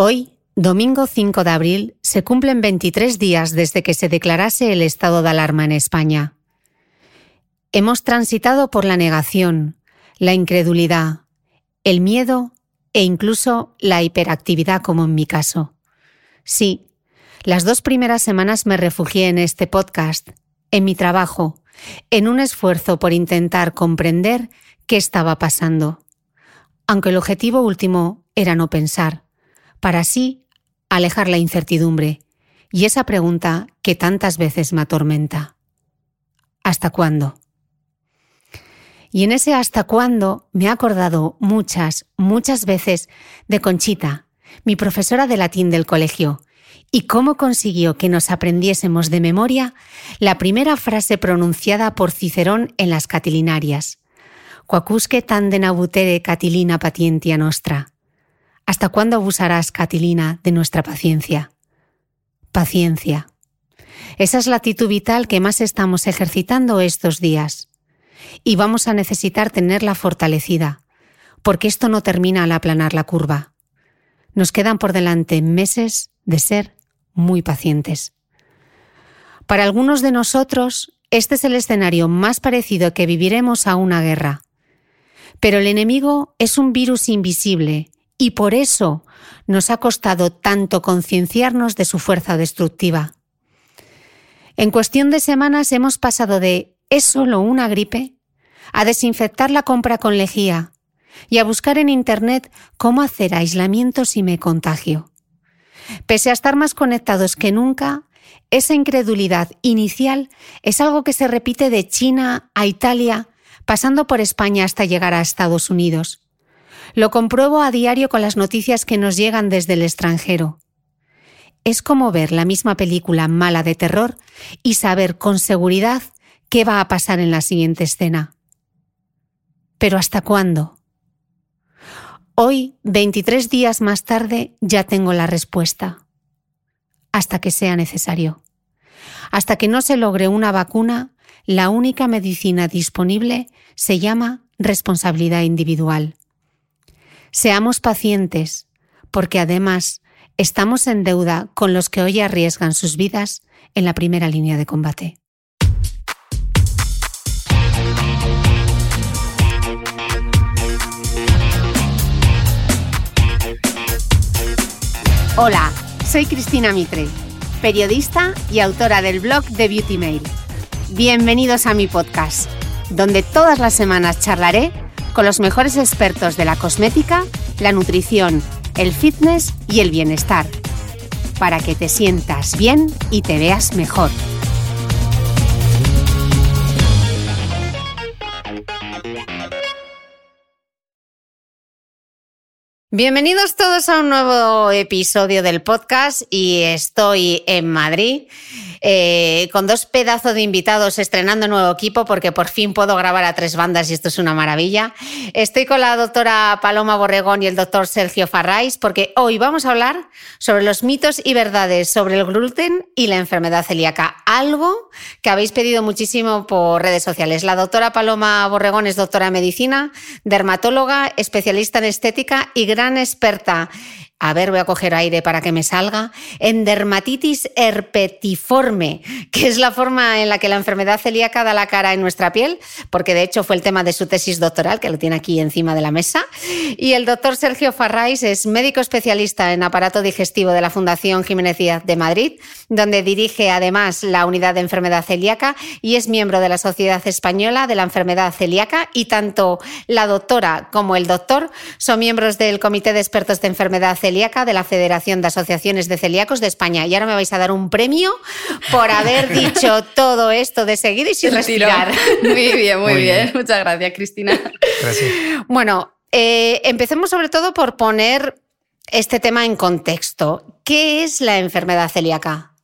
Hoy, domingo 5 de abril, se cumplen 23 días desde que se declarase el estado de alarma en España. Hemos transitado por la negación, la incredulidad, el miedo e incluso la hiperactividad como en mi caso. Sí, las dos primeras semanas me refugié en este podcast, en mi trabajo, en un esfuerzo por intentar comprender qué estaba pasando, aunque el objetivo último era no pensar para así alejar la incertidumbre y esa pregunta que tantas veces me atormenta. ¿Hasta cuándo? Y en ese hasta cuándo me he acordado muchas, muchas veces de Conchita, mi profesora de latín del colegio, y cómo consiguió que nos aprendiésemos de memoria la primera frase pronunciada por Cicerón en las Catilinarias. Quacusque tan nabutere Catilina patientia nostra. ¿Hasta cuándo abusarás, Catilina, de nuestra paciencia? Paciencia. Esa es la actitud vital que más estamos ejercitando estos días. Y vamos a necesitar tenerla fortalecida, porque esto no termina al aplanar la curva. Nos quedan por delante meses de ser muy pacientes. Para algunos de nosotros, este es el escenario más parecido que viviremos a una guerra. Pero el enemigo es un virus invisible y por eso nos ha costado tanto concienciarnos de su fuerza destructiva. En cuestión de semanas hemos pasado de ¿es solo una gripe? a desinfectar la compra con lejía y a buscar en Internet cómo hacer aislamiento si me contagio. Pese a estar más conectados que nunca, esa incredulidad inicial es algo que se repite de China a Italia, pasando por España hasta llegar a Estados Unidos. Lo compruebo a diario con las noticias que nos llegan desde el extranjero. Es como ver la misma película mala de terror y saber con seguridad qué va a pasar en la siguiente escena. Pero ¿hasta cuándo? Hoy, 23 días más tarde, ya tengo la respuesta. Hasta que sea necesario. Hasta que no se logre una vacuna, la única medicina disponible se llama responsabilidad individual. Seamos pacientes, porque además estamos en deuda con los que hoy arriesgan sus vidas en la primera línea de combate. Hola, soy Cristina Mitre, periodista y autora del blog de Beauty Mail. Bienvenidos a mi podcast, donde todas las semanas charlaré con los mejores expertos de la cosmética, la nutrición, el fitness y el bienestar, para que te sientas bien y te veas mejor. Bienvenidos todos a un nuevo episodio del podcast y estoy en Madrid eh, con dos pedazos de invitados estrenando nuevo equipo porque por fin puedo grabar a tres bandas y esto es una maravilla. Estoy con la doctora Paloma Borregón y el doctor Sergio Farrais porque hoy vamos a hablar sobre los mitos y verdades sobre el gluten y la enfermedad celíaca, algo que habéis pedido muchísimo por redes sociales. La doctora Paloma Borregón es doctora en medicina, dermatóloga, especialista en estética y gran experta a ver, voy a coger aire para que me salga, en dermatitis herpetiforme, que es la forma en la que la enfermedad celíaca da la cara en nuestra piel, porque de hecho fue el tema de su tesis doctoral, que lo tiene aquí encima de la mesa. Y el doctor Sergio Farrais es médico especialista en aparato digestivo de la Fundación Jiménez de Madrid, donde dirige además la unidad de enfermedad celíaca y es miembro de la Sociedad Española de la Enfermedad Celíaca y tanto la doctora como el doctor son miembros del Comité de Expertos de Enfermedad Celíaca celíaca de la Federación de Asociaciones de Celíacos de España. Y ahora me vais a dar un premio por haber dicho todo esto de seguir y sin respirar. Muy bien, muy, bien. Muchas gracias, Cristina. Gracias. Bueno, eh, empecemos sobre todo por poner este tema en contexto. ¿Qué es la enfermedad celíaca?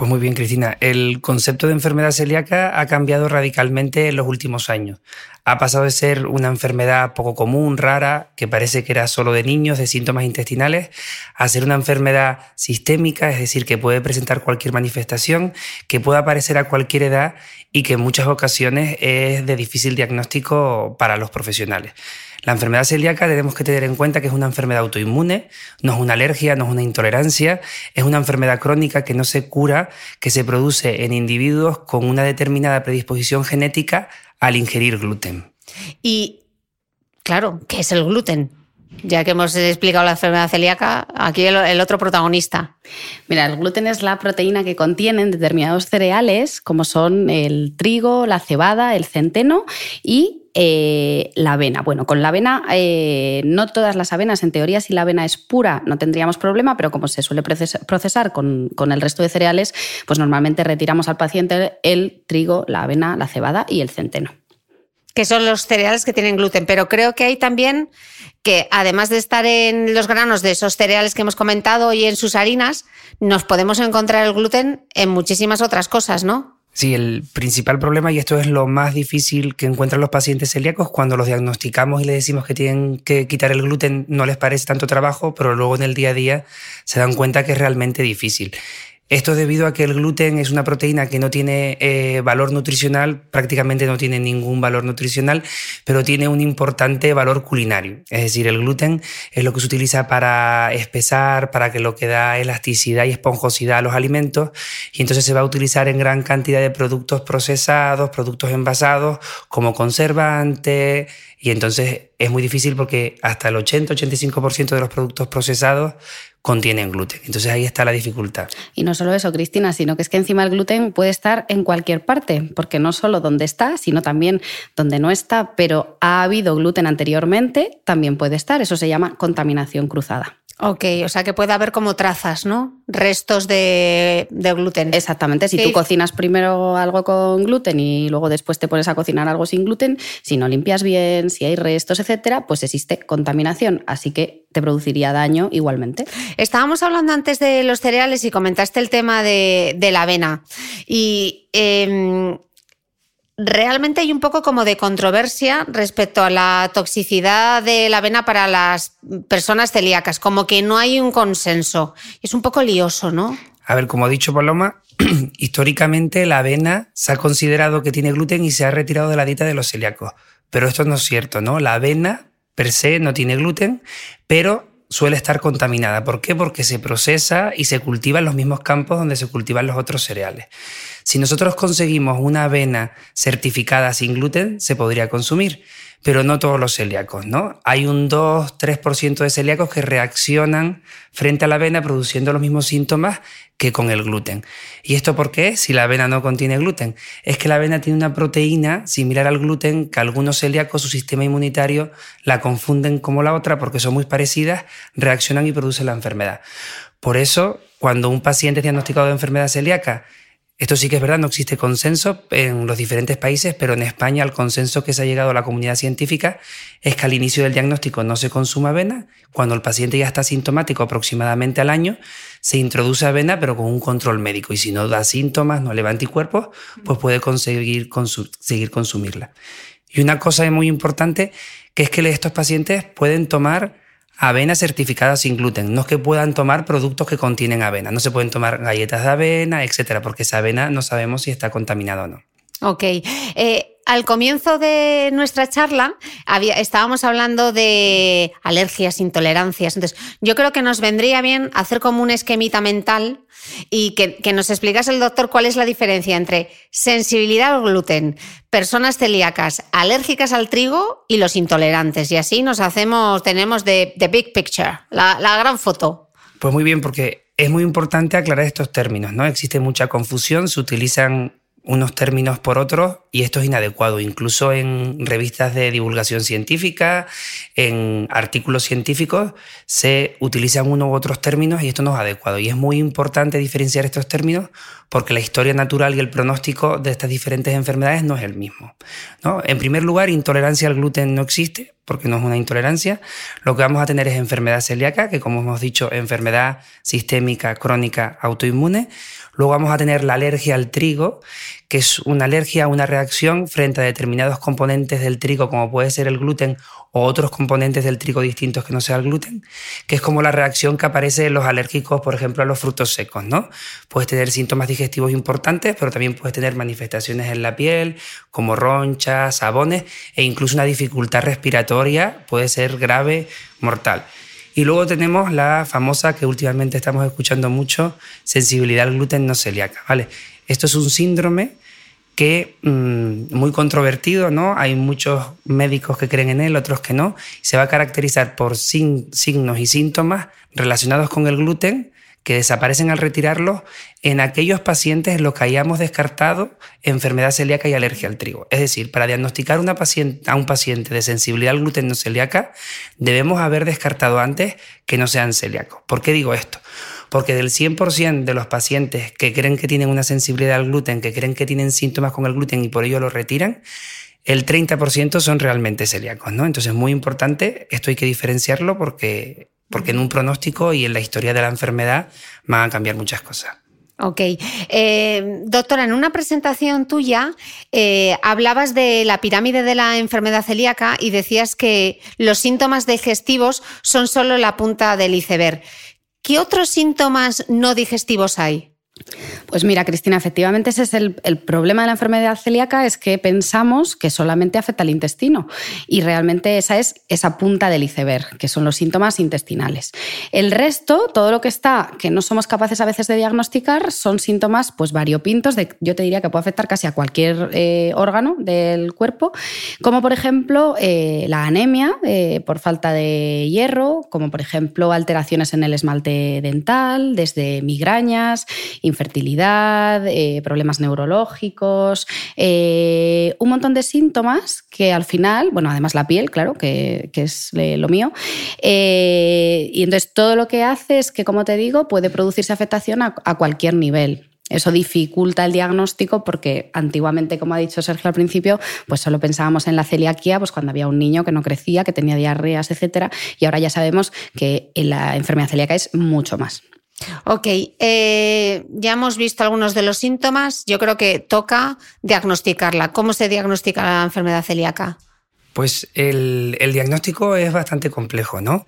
Pues muy bien, Cristina. El concepto de enfermedad celíaca ha cambiado radicalmente en los últimos años. ha pasado de ser una enfermedad poco común, rara, que parece que era solo de niños, de síntomas intestinales, a ser una enfermedad sistémica, es decir, que puede presentar cualquier manifestación, que puede aparecer a cualquier edad y que en muchas ocasiones es de difícil diagnóstico para los profesionales. La enfermedad celíaca tenemos que tener en cuenta que es una enfermedad autoinmune, no es una alergia, no es una intolerancia, es una enfermedad crónica que no se cura, que se produce en individuos con una determinada predisposición genética al ingerir gluten. Y, claro, ¿qué es el gluten? Ya que hemos explicado la enfermedad celíaca, aquí el, otro protagonista. Mira, el gluten es la proteína que contienen determinados cereales, como son el trigo, la cebada, el centeno y eh, la avena. Bueno, con la avena, eh, no todas las avenas, en teoría, si la avena es pura, no tendríamos problema, pero como se suele procesar con, con, el resto de cereales, pues normalmente retiramos al paciente el trigo, la avena, la cebada y el centeno que son los cereales que tienen gluten, pero creo que hay también que además de estar en los granos de esos cereales que hemos comentado y en sus harinas, nos podemos encontrar el gluten en muchísimas otras cosas, ¿no? Sí, el principal problema, y esto es lo más difícil que encuentran los pacientes celíacos, cuando los diagnosticamos y les decimos que tienen que quitar el gluten, no les parece tanto trabajo, pero luego en el día a día se dan cuenta que es realmente difícil. Esto es debido a que el gluten es una proteína que no tiene eh, valor nutricional, prácticamente no tiene ningún valor nutricional, pero tiene un importante valor culinario. Es decir, el gluten es lo que se utiliza para espesar, para que lo que da elasticidad y esponjosidad a los alimentos, y entonces se va a utilizar en gran cantidad de productos procesados, productos envasados, como conservante, y entonces es muy difícil porque hasta el 80-85% de los productos procesados contienen gluten. Entonces ahí está la dificultad. Y no solo eso, Cristina, sino que es que encima el gluten puede estar en cualquier parte, porque no solo donde está, sino también donde no está, pero ha habido gluten anteriormente, también puede estar. Eso se llama contaminación cruzada. Ok, o sea que puede haber como trazas, ¿no? Restos de, gluten. Exactamente, si tú cocinas primero algo con gluten y luego después te pones a cocinar algo sin gluten, si no limpias bien, si hay restos, etcétera, pues existe contaminación, así que te produciría daño igualmente. Estábamos hablando antes de los cereales y comentaste el tema de, la avena. Y em, realmente hay un poco como de controversia respecto a la toxicidad de la avena para las personas celíacas, como que no hay un consenso. Es un poco lioso, ¿no? A ver, como ha dicho Paloma, históricamente la avena se ha considerado que tiene gluten y se ha retirado de la dieta de los celíacos. Pero esto no es cierto, ¿no? La avena per se no tiene gluten, pero suele estar contaminada. ¿Por qué? Porque se procesa y se cultiva en los mismos campos donde se cultivan los otros cereales. Si nosotros conseguimos una avena certificada sin gluten, se podría consumir, pero no todos los celíacos, ¿no? Hay un 2-3% de celíacos que reaccionan frente a la avena produciendo los mismos síntomas que con el gluten. ¿Y esto por qué? Si la avena no contiene gluten. Es que la avena tiene una proteína similar al gluten que algunos celíacos, su sistema inmunitario, la confunden como la otra porque son muy parecidas, reaccionan y producen la enfermedad. Por eso, cuando un paciente es diagnosticado de enfermedad celíaca esto sí que es verdad, no existe consenso en los diferentes países, pero en España el consenso que se ha llegado a la comunidad científica es que al inicio del diagnóstico no se consume avena, cuando el paciente ya está sintomático aproximadamente al año, se introduce avena pero con un control médico y si no da síntomas, no eleva anticuerpos, pues puede conseguir seguir consumirla. Y una cosa muy importante que es que estos pacientes pueden tomar avena certificada sin gluten. No es que puedan tomar productos que contienen avena. No se pueden tomar galletas de avena, etcétera, porque esa avena no sabemos si está contaminada o no. Ok. Eh, al comienzo de nuestra charla había, estábamos hablando de alergias, intolerancias. Entonces, yo creo que nos vendría bien hacer como un esquemita mental y que, nos explicase el doctor cuál es la diferencia entre sensibilidad al gluten, personas celíacas, alérgicas al trigo y los intolerantes. Y así nos hacemos, tenemos the, big picture, la, la gran foto. Pues muy bien, porque es muy importante aclarar estos términos, ¿no? Existe mucha confusión, se utilizan unos términos por otros y esto es inadecuado. Incluso en revistas de divulgación científica, en artículos científicos, se utilizan unos u otros términos y esto no es adecuado. Y es muy importante diferenciar estos términos porque la historia natural y el pronóstico de estas diferentes enfermedades no es el mismo. ¿no? En primer lugar, intolerancia al gluten no existe porque no es una intolerancia. Lo que vamos a tener es enfermedad celíaca, que como hemos dicho, enfermedad sistémica, crónica, autoinmune. Luego vamos a tener la alergia al trigo, que es una alergia, una reacción frente a determinados componentes del trigo, como puede ser el gluten o otros componentes del trigo distintos que no sea el gluten, que es como la reacción que aparece en los alérgicos, por ejemplo, a los frutos secos, ¿no? Puedes tener síntomas digestivos importantes, pero también puedes tener manifestaciones en la piel, como ronchas, sabones, e incluso una dificultad respiratoria puede ser grave, mortal. Y luego tenemos la famosa que últimamente estamos escuchando mucho, sensibilidad al gluten no celíaca, ¿vale? Esto es un síndrome que mm, muy controvertido, ¿no? Hay muchos médicos que creen en él, otros que no. Se va a caracterizar por signos y síntomas relacionados con el gluten que desaparecen al retirarlo en aquellos pacientes en los que hayamos descartado enfermedad celíaca y alergia al trigo. Es decir, para diagnosticar a un paciente de sensibilidad al gluten no celíaca, debemos haber descartado antes que no sean celíacos. ¿Por qué digo esto? Porque del 100% de los pacientes que creen que tienen una sensibilidad al gluten, que creen que tienen síntomas con el gluten y por ello lo retiran, el 30% son realmente celíacos, ¿no? Entonces es muy importante, esto hay que diferenciarlo porque porque en un pronóstico y en la historia de la enfermedad van a cambiar muchas cosas. Ok. Eh, doctora, en una presentación tuya eh, hablabas de la pirámide de la enfermedad celíaca y decías que los síntomas digestivos son solo la punta del iceberg. ¿Qué otros síntomas no digestivos hay? Pues mira, Cristina, efectivamente ese es el, problema de la enfermedad celíaca, es que pensamos que solamente afecta al intestino y realmente esa es esa punta del iceberg, que son los síntomas intestinales. El resto, todo lo que está, que no somos capaces a veces de diagnosticar, son síntomas pues variopintos, de, yo te diría que puede afectar casi a cualquier eh, órgano del cuerpo, como por ejemplo eh, la anemia eh, por falta de hierro, como por ejemplo alteraciones en el esmalte dental, desde migrañas, infertilidad, eh, problemas neurológicos, eh, un montón de síntomas que al final, bueno, además la piel, claro, que, es lo mío, eh, y entonces todo lo que hace es que, como te digo, puede producirse afectación a, cualquier nivel. Eso dificulta el diagnóstico porque antiguamente, como ha dicho Sergio al principio, pues solo pensábamos en la celiaquía pues cuando había un niño que no crecía, que tenía diarreas, etcétera, y ahora ya sabemos que la enfermedad celíaca es mucho más. Ok, eh, ya hemos visto algunos de los síntomas. Yo creo que toca diagnosticarla. ¿Cómo se diagnostica la enfermedad celíaca? Pues el, diagnóstico es bastante complejo, ¿no?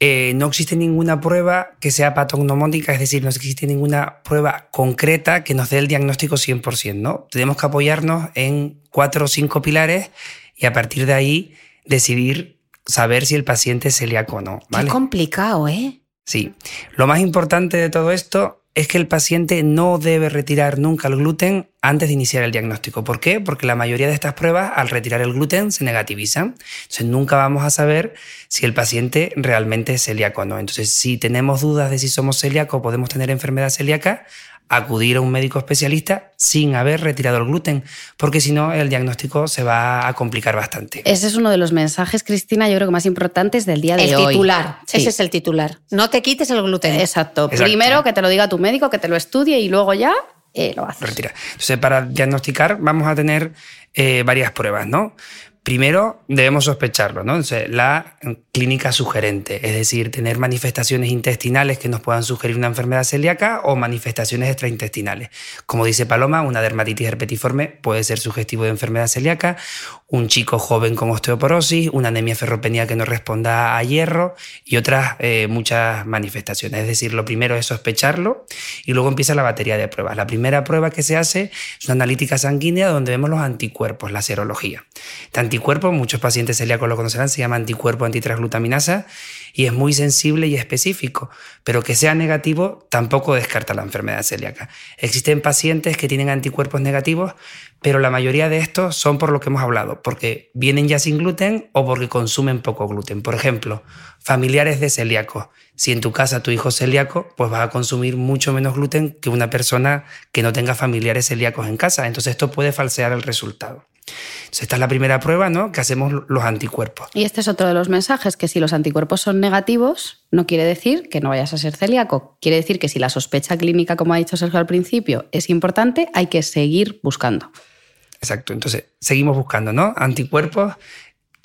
Eh, no existe ninguna prueba que sea patognomónica, es decir, no existe ninguna prueba concreta que nos dé el diagnóstico 100%, ¿no? Tenemos que apoyarnos en cuatro o cinco pilares y a partir de ahí decidir saber si el paciente es celíaco o no. ¿vale? Qué complicado, ¿eh? Sí, lo más importante de todo esto es que el paciente no debe retirar nunca el gluten antes de iniciar el diagnóstico. ¿Por qué? Porque la mayoría de estas pruebas al retirar el gluten se negativizan. Entonces nunca vamos a saber si el paciente realmente es celíaco o no. Entonces si tenemos dudas de si somos celíacos o podemos tener enfermedad celíaca, acudir a un médico especialista sin haber retirado el gluten, porque si no el diagnóstico se va a complicar bastante. Ese es uno de los mensajes, Cristina, yo creo que más importantes del día de hoy. El titular, ese es el titular. No te quites el gluten. Exacto. Primero que te lo diga tu médico, que te lo estudie y luego ya eh, lo haces. Retira. Entonces, para diagnosticar vamos a tener eh, varias pruebas, ¿no? Primero, debemos sospecharlo, ¿no? la clínica sugerente, es decir, tener manifestaciones intestinales que nos puedan sugerir una enfermedad celíaca o manifestaciones extraintestinales. Como dice Paloma, una dermatitis herpetiforme puede ser sugestivo de enfermedad celíaca, un chico joven con osteoporosis, una anemia ferropenia que no responda a hierro y otras eh, muchas manifestaciones. Es decir, lo primero es sospecharlo y luego empieza la batería de pruebas. La primera prueba que se hace es una analítica sanguínea donde vemos los anticuerpos, la serología anticuerpo, muchos pacientes celíacos lo conocerán, se llama anticuerpo antitransglutaminasa y es muy sensible y específico, pero que sea negativo tampoco descarta la enfermedad celíaca. Existen pacientes que tienen anticuerpos negativos, pero la mayoría de estos son por lo que hemos hablado, porque vienen ya sin gluten o porque consumen poco gluten. Por ejemplo, familiares de celíacos. Si en tu casa tu hijo es celíaco, pues vas a consumir mucho menos gluten que una persona que no tenga familiares celíacos en casa. Entonces esto puede falsear el resultado esta es la primera prueba, ¿no? Que hacemos los anticuerpos. Y este es otro de los mensajes, que si los anticuerpos son negativos, no quiere decir que no vayas a ser celíaco. Quiere decir que si la sospecha clínica, como ha dicho Sergio al principio, es importante, hay que seguir buscando. Exacto. Entonces, seguimos buscando, ¿no? Anticuerpos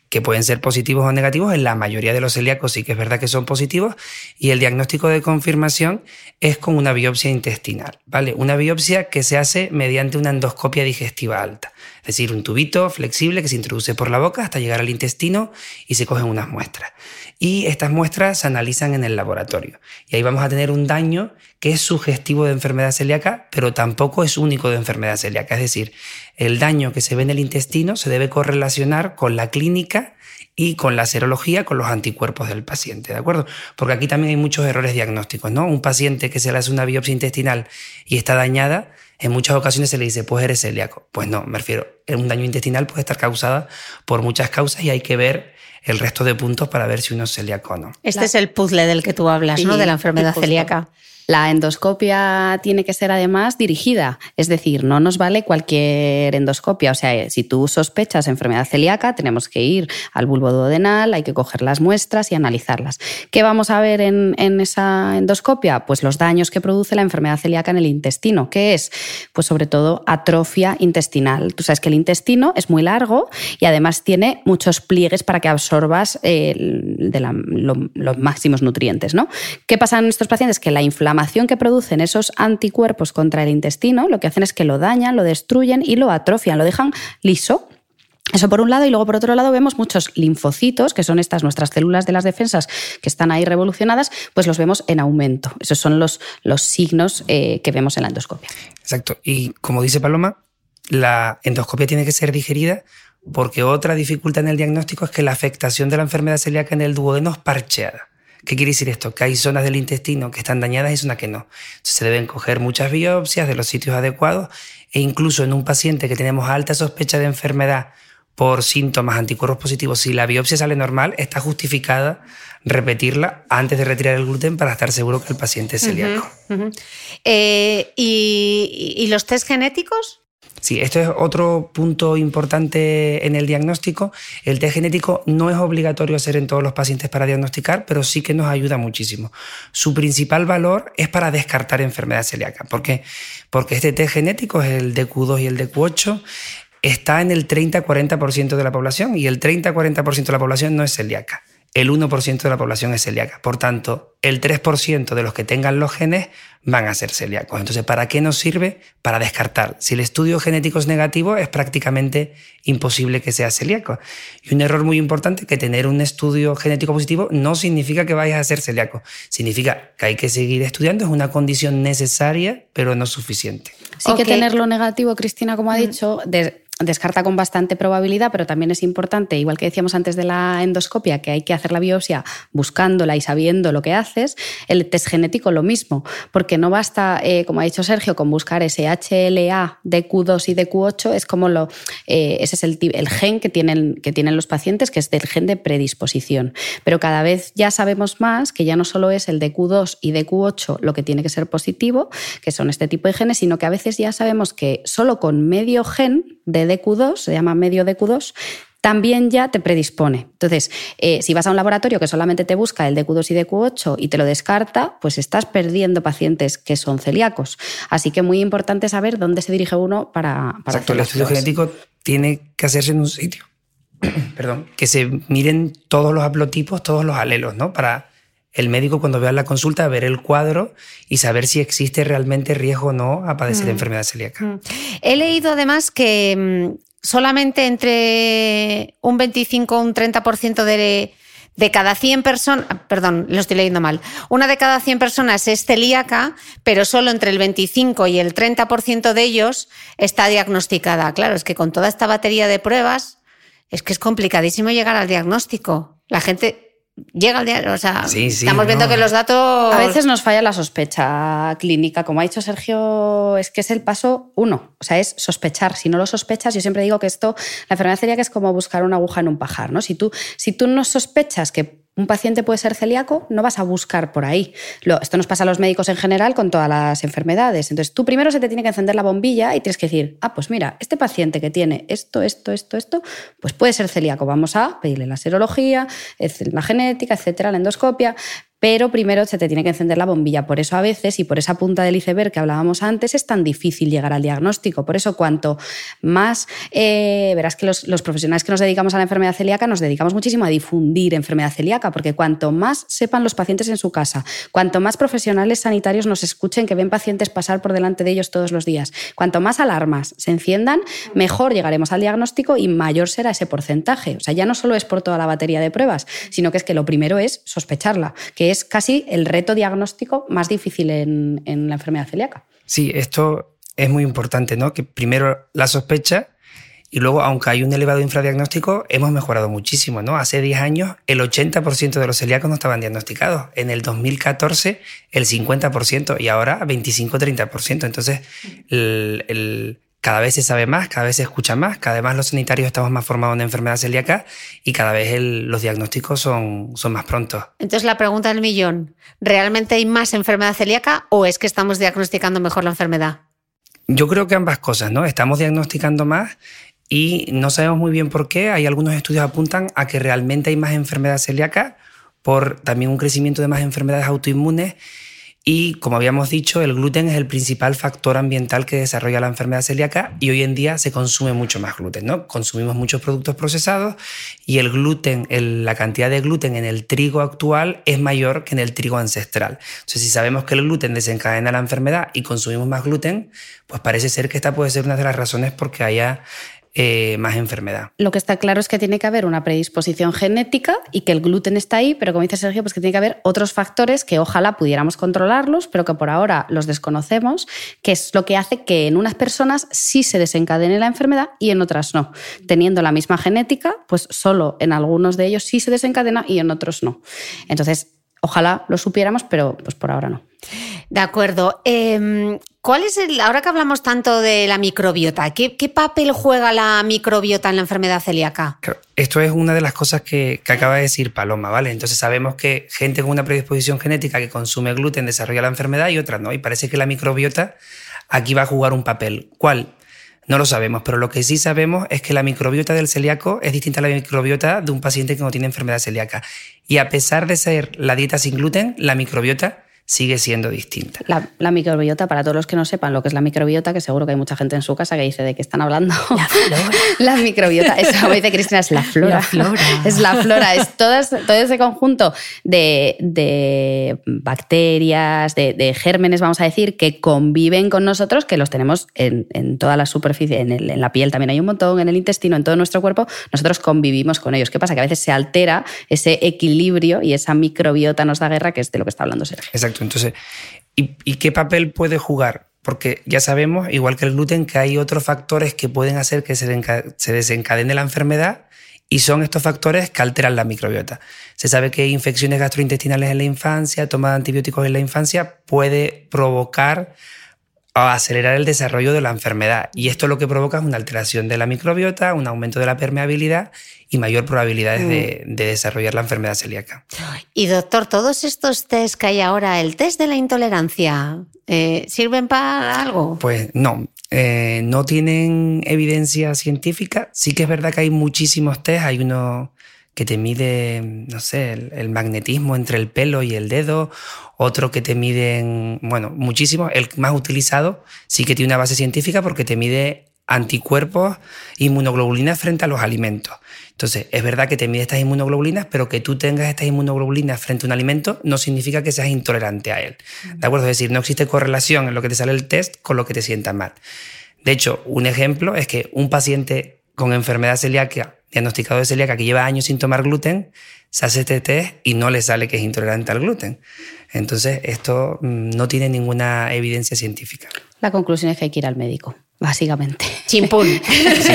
que pueden ser positivos o negativos. En la mayoría de los celíacos sí que es verdad que son positivos. Y el diagnóstico de confirmación es con una biopsia intestinal, ¿vale? Una biopsia que se hace mediante una endoscopia digestiva alta. Es decir, un tubito flexible que se introduce por la boca hasta llegar al intestino y se cogen unas muestras. Y estas muestras se analizan en el laboratorio. Y ahí vamos a tener un daño que es sugestivo de enfermedad celíaca, pero tampoco es único de enfermedad celíaca. Es decir, el daño que se ve en el intestino se debe correlacionar con la clínica y con la serología, con los anticuerpos del paciente, ¿de acuerdo? Porque aquí también hay muchos errores diagnósticos, ¿no? Un paciente que se le hace una biopsia intestinal y está dañada, en muchas ocasiones se le dice, pues eres celíaco. Pues no, me refiero, un daño intestinal puede estar causada por muchas causas y hay que ver el resto de puntos para ver si uno es celíaco o no. Este es el puzzle del que tú hablas, ¿no? De la enfermedad celíaca. La endoscopia tiene que ser además dirigida, es decir, no nos vale cualquier endoscopia. O sea, si tú sospechas enfermedad celíaca, tenemos que ir al bulbo duodenal, hay que coger las muestras y analizarlas. ¿Qué vamos a ver en, esa endoscopia? Pues los daños que produce la enfermedad celíaca en el intestino. ¿Qué es? Pues sobre todo atrofia intestinal. Tú sabes que el intestino es muy largo y además tiene muchos pliegues para que absorbas los máximos nutrientes. ¿no? ¿Qué pasa en estos pacientes? Que la inflamación inflamación que producen esos anticuerpos contra el intestino, lo que hacen es que lo dañan, lo destruyen y lo atrofian, lo dejan liso. Eso por un lado, y luego por otro lado vemos muchos linfocitos, que son estas nuestras células de las defensas que están ahí revolucionadas, pues los vemos en aumento. Esos son los, los signos eh, que vemos en la endoscopia. Exacto. Y como dice Paloma, la endoscopia tiene que ser digerida porque otra dificultad en el diagnóstico es que la afectación de la enfermedad celíaca en el duodeno es parcheada. ¿Qué quiere decir esto? Que hay zonas del intestino que están dañadas y zonas que no. se deben coger muchas biopsias de los sitios adecuados e incluso en un paciente que tenemos alta sospecha de enfermedad por síntomas anticuerpos positivos, si la biopsia sale normal, está justificada repetirla antes de retirar el gluten para estar seguro que el paciente es celíaco. Eh, ¿y, los test genéticos? Sí, esto es otro punto importante en el diagnóstico. El test genético no es obligatorio hacer en todos los pacientes para diagnosticar, pero sí que nos ayuda muchísimo. Su principal valor es para descartar enfermedad celíaca. ¿Por qué? Porque este test genético es el DQ2 y el DQ8 está en el 30-40% de la población y el 30-40% de la población no es celíaca el 1% de la población es celíaca. Por tanto, el 3% de los que tengan los genes van a ser celíacos. Entonces, ¿para qué nos sirve? Para descartar. Si el estudio genético es negativo, es prácticamente imposible que sea celíaco. Y un error muy importante que tener un estudio genético positivo no significa que vayas a ser celíaco. Significa que hay que seguir estudiando, es una condición necesaria, pero no suficiente. Sí que tenerlo negativo, Cristina, como ha mm. dicho, de descarta con bastante probabilidad, pero también es importante, igual que decíamos antes de la endoscopia, que hay que hacer la biopsia buscándola y sabiendo lo que haces, el test genético lo mismo, porque no basta, eh, como ha dicho Sergio, con buscar ese HLA, DQ2 y DQ8, es como lo, eh, ese es el, el gen que tienen, que tienen los pacientes, que es del gen de predisposición. Pero cada vez ya sabemos más que ya no solo es el DQ2 y DQ8 lo que tiene que ser positivo, que son este tipo de genes, sino que a veces ya sabemos que solo con medio gen de DQ2, se llama medio DQ2, también ya te predispone. Entonces, eh, si vas a un laboratorio que solamente te busca el DQ2 y DQ8 y te lo descarta, pues estás perdiendo pacientes que son celíacos. Así que muy importante saber dónde se dirige uno para... para Exacto, el estudio genético tiene que hacerse en un sitio. Perdón, que se miren todos los haplotipos, todos los alelos, ¿no? Para el médico cuando vea la consulta ver el cuadro y saber si existe realmente riesgo o no a padecer mm. enfermedad celíaca. Mm. He leído además que mm, solamente entre un 25 o un 30% de, de cada 100 personas, perdón, lo estoy leyendo mal, una de cada 100 personas es celíaca, pero solo entre el 25 y el 30% de ellos está diagnosticada. Claro, es que con toda esta batería de pruebas es que es complicadísimo llegar al diagnóstico. La gente llega al día, o sea, estamos viendo que los datos... A veces nos falla la sospecha clínica, como ha dicho Sergio, es que es el paso uno, o sea, es sospechar. Si no lo sospechas, yo siempre digo que esto, la enfermedad celíaca es como buscar una aguja en un pajar, ¿no? Si tú, si tú no sospechas que un paciente puede ser celíaco, no vas a buscar por ahí. esto nos pasa a los médicos en general con todas las enfermedades. Entonces, tú primero se te tiene que encender la bombilla y tienes que decir, ah, pues mira, este paciente que tiene esto, esto, esto, esto, pues puede ser celíaco. Vamos a pedirle la serología, la genética, etcétera, la endoscopia. Pero primero se te tiene que encender la bombilla. Por eso a veces, y por esa punta del iceberg que hablábamos antes, es tan difícil llegar al diagnóstico. Por eso cuanto más, eh, verás que los, los profesionales que nos dedicamos a la enfermedad celíaca nos dedicamos muchísimo a difundir enfermedad celíaca, porque cuanto más sepan los pacientes en su casa, cuanto más profesionales sanitarios nos escuchen que ven pacientes pasar por delante de ellos todos los días, cuanto más alarmas se enciendan, mejor llegaremos al diagnóstico y mayor será ese porcentaje. O sea, ya no solo es por toda la batería de pruebas, sino que es que lo primero es sospecharla, que es casi el reto diagnóstico más difícil en, la enfermedad celíaca. Sí, esto es muy importante, ¿no? Que primero la sospecha y luego, aunque hay un elevado infradiagnóstico, hemos mejorado muchísimo, ¿no? Hace 10 años el 80% de los celíacos no estaban diagnosticados. En el 2014 el 50% y ahora 25-30%. Entonces, el, cada vez se sabe más, cada vez se escucha más, cada vez más los sanitarios estamos más formados en enfermedad celíaca y cada vez el, los diagnósticos son, son más prontos. Entonces la pregunta del millón, ¿realmente hay más enfermedad celíaca o es que estamos diagnosticando mejor la enfermedad? Yo creo que ambas cosas, ¿no? Estamos diagnosticando más y no sabemos muy bien por qué. Hay algunos estudios que apuntan a que realmente hay más enfermedad celíaca por también un crecimiento de más enfermedades autoinmunes y como habíamos dicho, el gluten es el principal factor ambiental que desarrolla la enfermedad celíaca y hoy en día se consume mucho más gluten, ¿no? Consumimos muchos productos procesados y el gluten, la cantidad de gluten en el trigo actual es mayor que en el trigo ancestral. Entonces, si sabemos que el gluten desencadena la enfermedad y consumimos más gluten, pues parece ser que esta puede ser una de las razones por que haya eh, más enfermedad. Lo que está claro es que tiene que haber una predisposición genética y que el gluten está ahí, pero como dice Sergio, pues que tiene que haber otros factores que ojalá pudiéramos controlarlos, pero que por ahora los desconocemos, que es lo que hace que en unas personas sí se desencadene la enfermedad y en otras no. Teniendo la misma genética, pues solo en algunos de ellos sí se desencadena y en otros no. Entonces, ojalá lo supiéramos, pero pues por ahora no. De acuerdo. Eh, ¿Cuál es el, ahora que hablamos tanto de la microbiota, ¿qué, qué papel juega la microbiota en la enfermedad celíaca? Esto es una de las cosas que, que, acaba de decir Paloma, ¿vale? Entonces sabemos que gente con una predisposición genética que consume gluten desarrolla la enfermedad y otras no. Y parece que la microbiota aquí va a jugar un papel. ¿Cuál? No lo sabemos, pero lo que sí sabemos es que la microbiota del celíaco es distinta a la microbiota de un paciente que no tiene enfermedad celíaca. Y a pesar de ser la dieta sin gluten, la microbiota sigue siendo distinta. La, la, microbiota, para todos los que no sepan lo que es la microbiota, que seguro que hay mucha gente en su casa que dice de qué están hablando. La flora. la microbiota, eso como dice Cristina, es la flora. La flora. Es la flora, es todas, todo ese conjunto de, de bacterias, de, de, gérmenes, vamos a decir, que conviven con nosotros, que los tenemos en, en toda la superficie, en, el, en, la piel también hay un montón, en el intestino, en todo nuestro cuerpo, nosotros convivimos con ellos. ¿Qué pasa? Que a veces se altera ese equilibrio y esa microbiota nos da guerra, que es de lo que está hablando Sergio. Exacto. Entonces, ¿y, ¿y, qué papel puede jugar? Porque ya sabemos, igual que el gluten, que hay otros factores que pueden hacer que se, se desencadene la enfermedad y son estos factores que alteran la microbiota. Se sabe que infecciones gastrointestinales en la infancia, toma de antibióticos en la infancia puede provocar a acelerar el desarrollo de la enfermedad. Y esto lo que provoca es una alteración de la microbiota, un aumento de la permeabilidad y mayor probabilidades mm. de, de, desarrollar la enfermedad celíaca. Y doctor, todos estos test que hay ahora, el test de la intolerancia, eh, ¿sirven para algo? Pues no, eh, no tienen evidencia científica. Sí que es verdad que hay muchísimos test, hay uno que te mide, no sé, el, el, magnetismo entre el pelo y el dedo, otro que te mide, bueno, muchísimo. El más utilizado sí que tiene una base científica porque te mide anticuerpos, inmunoglobulinas frente a los alimentos. Entonces, es verdad que te mide estas inmunoglobulinas, pero que tú tengas estas inmunoglobulinas frente a un alimento no significa que seas intolerante a él. ¿De acuerdo? Es decir, no existe correlación en lo que te sale el test con lo que te sienta mal. De hecho, un ejemplo es que un paciente con enfermedad celíaca diagnosticado de celíaca que lleva años sin tomar gluten, se hace este test y no le sale que es intolerante al gluten. Entonces, esto no tiene ninguna evidencia científica. La conclusión es que hay que ir al médico, básicamente. Chimpún. Sí.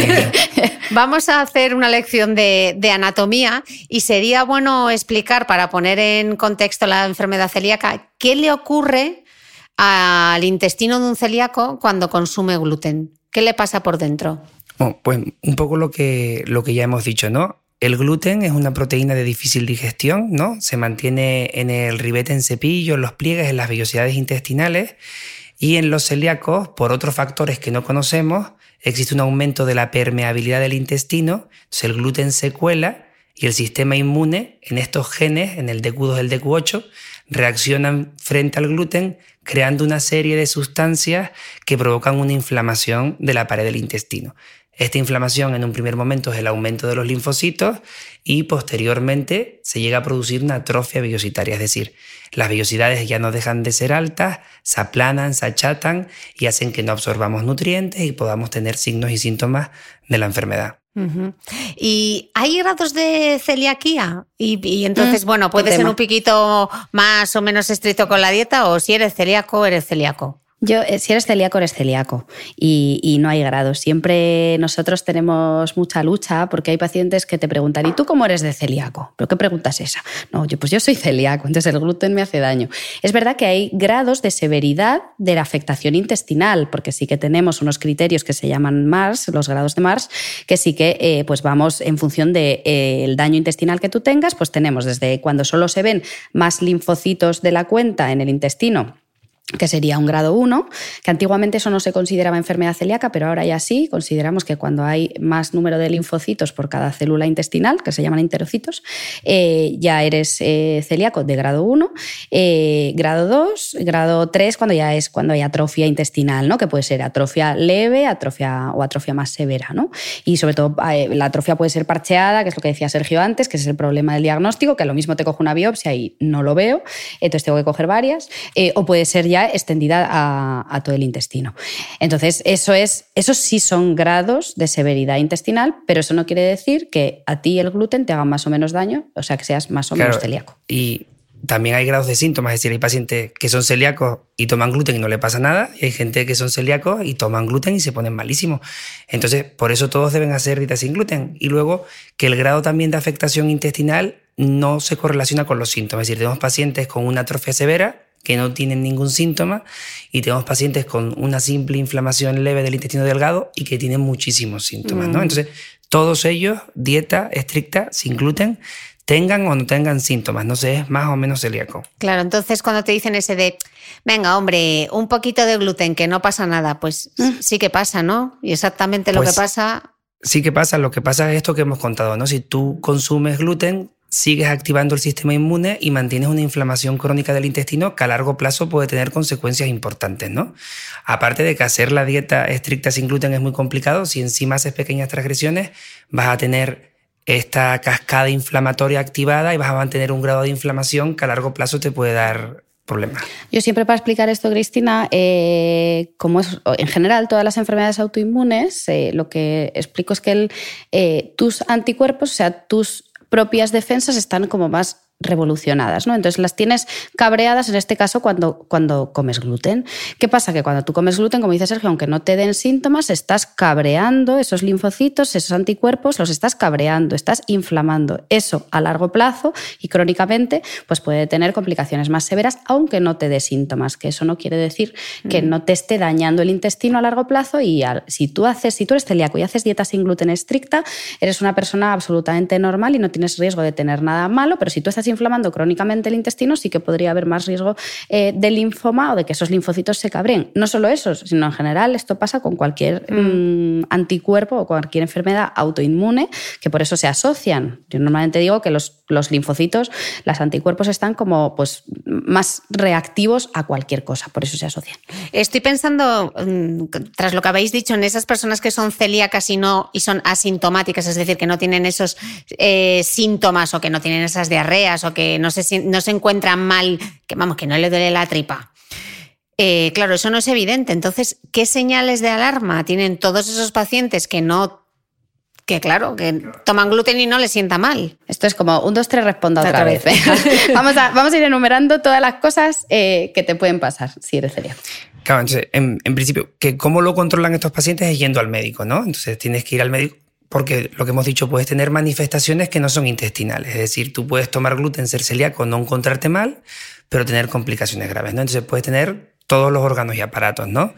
Vamos a hacer una lección de, de, anatomía y sería bueno explicar, para poner en contexto la enfermedad celíaca, qué le ocurre al intestino de un celíaco cuando consume gluten. ¿Qué le pasa por dentro? Bueno, pues un poco lo que, lo que ya hemos dicho, ¿no? El gluten es una proteína de difícil digestión, ¿no? Se mantiene en el ribete en cepillo, en los pliegues, en las vellosidades intestinales y en los celíacos, por otros factores que no conocemos, existe un aumento de la permeabilidad del intestino, entonces el gluten se cuela y el sistema inmune en estos genes, en el DQ2 y el DQ8, reaccionan frente al gluten creando una serie de sustancias que provocan una inflamación de la pared del intestino. Esta inflamación en un primer momento es el aumento de los linfocitos y posteriormente se llega a producir una atrofia biocitaria, es decir, las vellosidades ya no dejan de ser altas, se aplanan, se achatan y hacen que no absorbamos nutrientes y podamos tener signos y síntomas de la enfermedad. ¿Y hay grados de celiaquía? Y, entonces, mm, bueno, puede ser un piquito más o menos estricto con la dieta o si eres celíaco, eres celíaco. Yo, eh, si eres celíaco, eres celíaco y, no hay grados. Siempre nosotros tenemos mucha lucha porque hay pacientes que te preguntan, ¿y tú cómo eres de celíaco? ¿Pero qué pregunta es esa? No, yo pues yo soy celíaco, entonces el gluten me hace daño. Es verdad que hay grados de severidad de la afectación intestinal, porque sí que tenemos unos criterios que se llaman MARS, los grados de MARS, que sí que eh, pues vamos en función del de, eh, daño intestinal que tú tengas, pues tenemos desde cuando solo se ven más linfocitos de la cuenta en el intestino que sería un grado 1, que antiguamente eso no se consideraba enfermedad celíaca, pero ahora ya sí, consideramos que cuando hay más número de linfocitos por cada célula intestinal, que se llaman enterocitos, eh, ya eres eh, celíaco de grado 1, eh, grado 2, grado 3 cuando ya es cuando hay atrofia intestinal, ¿no? que puede ser atrofia leve atrofia, o atrofia más severa. ¿no? Y sobre todo la atrofia puede ser parcheada, que es lo que decía Sergio antes, que es el problema del diagnóstico, que lo mismo te cojo una biopsia y no lo veo, entonces tengo que coger varias, o puede ser ya extendida a, todo el intestino. Entonces, eso es, esos sí son grados de severidad intestinal, pero eso no quiere decir que a ti el gluten te haga más o menos daño, o sea, que seas más o menos celíaco. Y también hay grados de síntomas, es decir, hay pacientes que son celíacos y toman gluten y no le pasa nada, y hay gente que son celíacos y toman gluten y se ponen malísimos. Entonces, por eso todos deben hacer dieta sin gluten. Y luego, que el grado también de afectación intestinal no se correlaciona con los síntomas. Es decir, tenemos pacientes con una atrofia severa que no tienen ningún síntoma y tenemos pacientes con una simple inflamación leve del intestino delgado y que tienen muchísimos síntomas. ¿no? Mm. Entonces, todos ellos, dieta estricta, sin gluten, tengan o no tengan síntomas, no sé, es más o menos celíaco. Claro, entonces cuando te dicen ese de, venga, hombre, un poquito de gluten, que no pasa nada, pues mm. sí que pasa, ¿no? Y exactamente lo que pues pasa... Sí que pasa, lo que pasa es esto que hemos contado, ¿no? Si tú consumes gluten, sigues activando el sistema inmune y mantienes una inflamación crónica del intestino que a largo plazo puede tener consecuencias importantes, ¿no? Aparte de que hacer la dieta estricta sin gluten es muy complicado, si encima haces pequeñas transgresiones, vas a tener esta cascada inflamatoria activada y vas a mantener un grado de inflamación que a largo plazo te puede dar problemas. Yo siempre para explicar esto, Cristina, eh, como es en general todas las enfermedades autoinmunes, eh, lo que explico es que eh, tus anticuerpos, o sea, tus propias defensas están como más revolucionadas, ¿no? Entonces las tienes cabreadas en este caso cuando, cuando comes gluten. ¿Qué pasa? Que cuando tú comes gluten, como dice Sergio, aunque no te den síntomas, estás cabreando esos linfocitos, esos anticuerpos, los estás cabreando, estás inflamando. Eso a largo plazo y crónicamente pues puede tener complicaciones más severas, aunque no te dé síntomas, que eso no quiere decir que mm. no te esté dañando el intestino a largo plazo y si tú haces, si tú eres celíaco y haces dieta sin gluten estricta, eres una persona absolutamente normal y no tienes riesgo de tener nada malo, pero si tú estás inflamando crónicamente el intestino, sí que podría haber más riesgo eh, de linfoma o de que esos linfocitos se cabreen. No solo eso, sino en general esto pasa con cualquier mm. Mm, anticuerpo o cualquier enfermedad autoinmune, que por eso se asocian. Yo normalmente digo que los, los linfocitos, los anticuerpos están como pues, más reactivos a cualquier cosa, por eso se asocian. Estoy pensando, mm, tras lo que habéis dicho, en esas personas que son celíacas y, no, y son asintomáticas, es decir, que no tienen esos eh, síntomas o que no tienen esas diarreas o que no se, no se encuentran mal, que vamos, que no le duele la tripa. Eh, claro, eso no es evidente. Entonces, ¿qué señales de alarma tienen todos esos pacientes que no que claro, que toman gluten y no les sienta mal. Esto es como un, dos, tres, responda otra, vez. vamos, a, vamos a ir enumerando todas las cosas eh, que te pueden pasar si eres celíaco. Claro, entonces, en, en, principio, que ¿cómo lo controlan estos pacientes? Es yendo al médico, ¿no? Entonces tienes que ir al médico porque lo que hemos dicho, puedes tener manifestaciones que no son intestinales. Es decir, tú puedes tomar gluten, ser celíaco, no encontrarte mal, pero tener complicaciones graves. ¿no? Entonces puedes tener todos los órganos y aparatos, ¿no?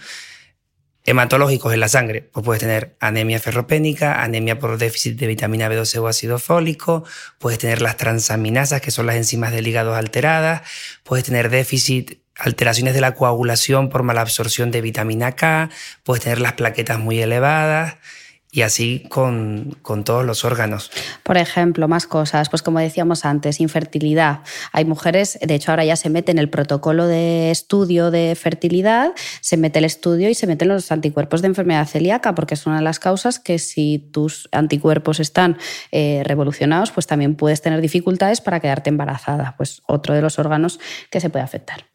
Hematológicos en la sangre, pues puedes tener anemia ferropénica, anemia por déficit de vitamina B12 o ácido fólico, puedes tener las transaminasas, que son las enzimas del hígado alteradas, puedes tener déficit alteraciones de la coagulación por mala absorción de vitamina K, puedes tener las plaquetas muy elevadas, y así con, con, todos los órganos. Por ejemplo, más cosas, pues como decíamos antes, infertilidad. Hay mujeres, de hecho ahora ya se mete en el protocolo de estudio de fertilidad, se mete el estudio y se meten los anticuerpos de enfermedad celíaca, porque es una de las causas que si tus anticuerpos están eh, revolucionados, pues también puedes tener dificultades para quedarte embarazada, pues otro de los órganos que se puede afectar.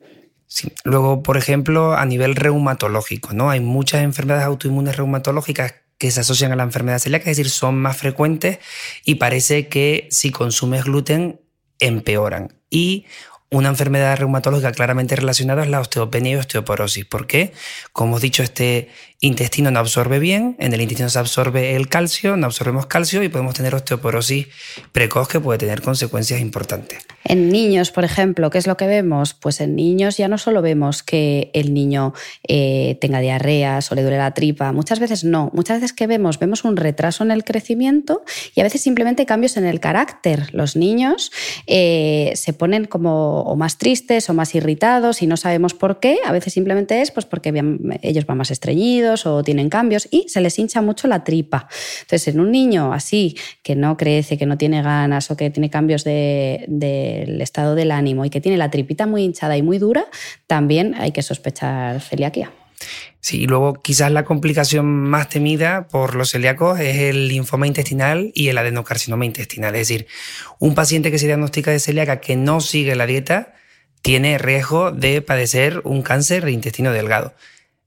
Sí. Luego, por ejemplo, a nivel reumatológico, ¿no? Hay muchas enfermedades autoinmunes reumatológicas que se asocian a la enfermedad celíaca, es decir, son más frecuentes y parece que si consumes gluten empeoran. Y una enfermedad reumatológica claramente relacionada es la osteopenia y osteoporosis. ¿Por qué? Como hemos dicho, este intestino no absorbe bien, en el intestino se absorbe el calcio, no absorbemos calcio y podemos tener osteoporosis precoz que puede tener consecuencias importantes. En niños, por ejemplo, ¿qué es lo que vemos? Pues en niños ya no solo vemos que el niño eh, tenga diarreas o le duele la tripa, muchas veces no, muchas veces que vemos, vemos un retraso en el crecimiento y a veces simplemente cambios en el carácter. Los niños eh, se ponen como o más tristes o más irritados y no sabemos por qué, a veces simplemente es pues porque ellos van más estreñidos, o tienen cambios y se les hincha mucho la tripa. Entonces, en un niño así, que no crece, que no tiene ganas o que tiene cambios del estado del ánimo y que tiene la tripita muy hinchada y muy dura, también hay que sospechar celiaquía. Sí, y luego quizás la complicación más temida por los celíacos es el linfoma intestinal y el adenocarcinoma intestinal. Es decir, un paciente que se diagnostica de celíaca que no sigue la dieta tiene riesgo de padecer un cáncer de intestino delgado.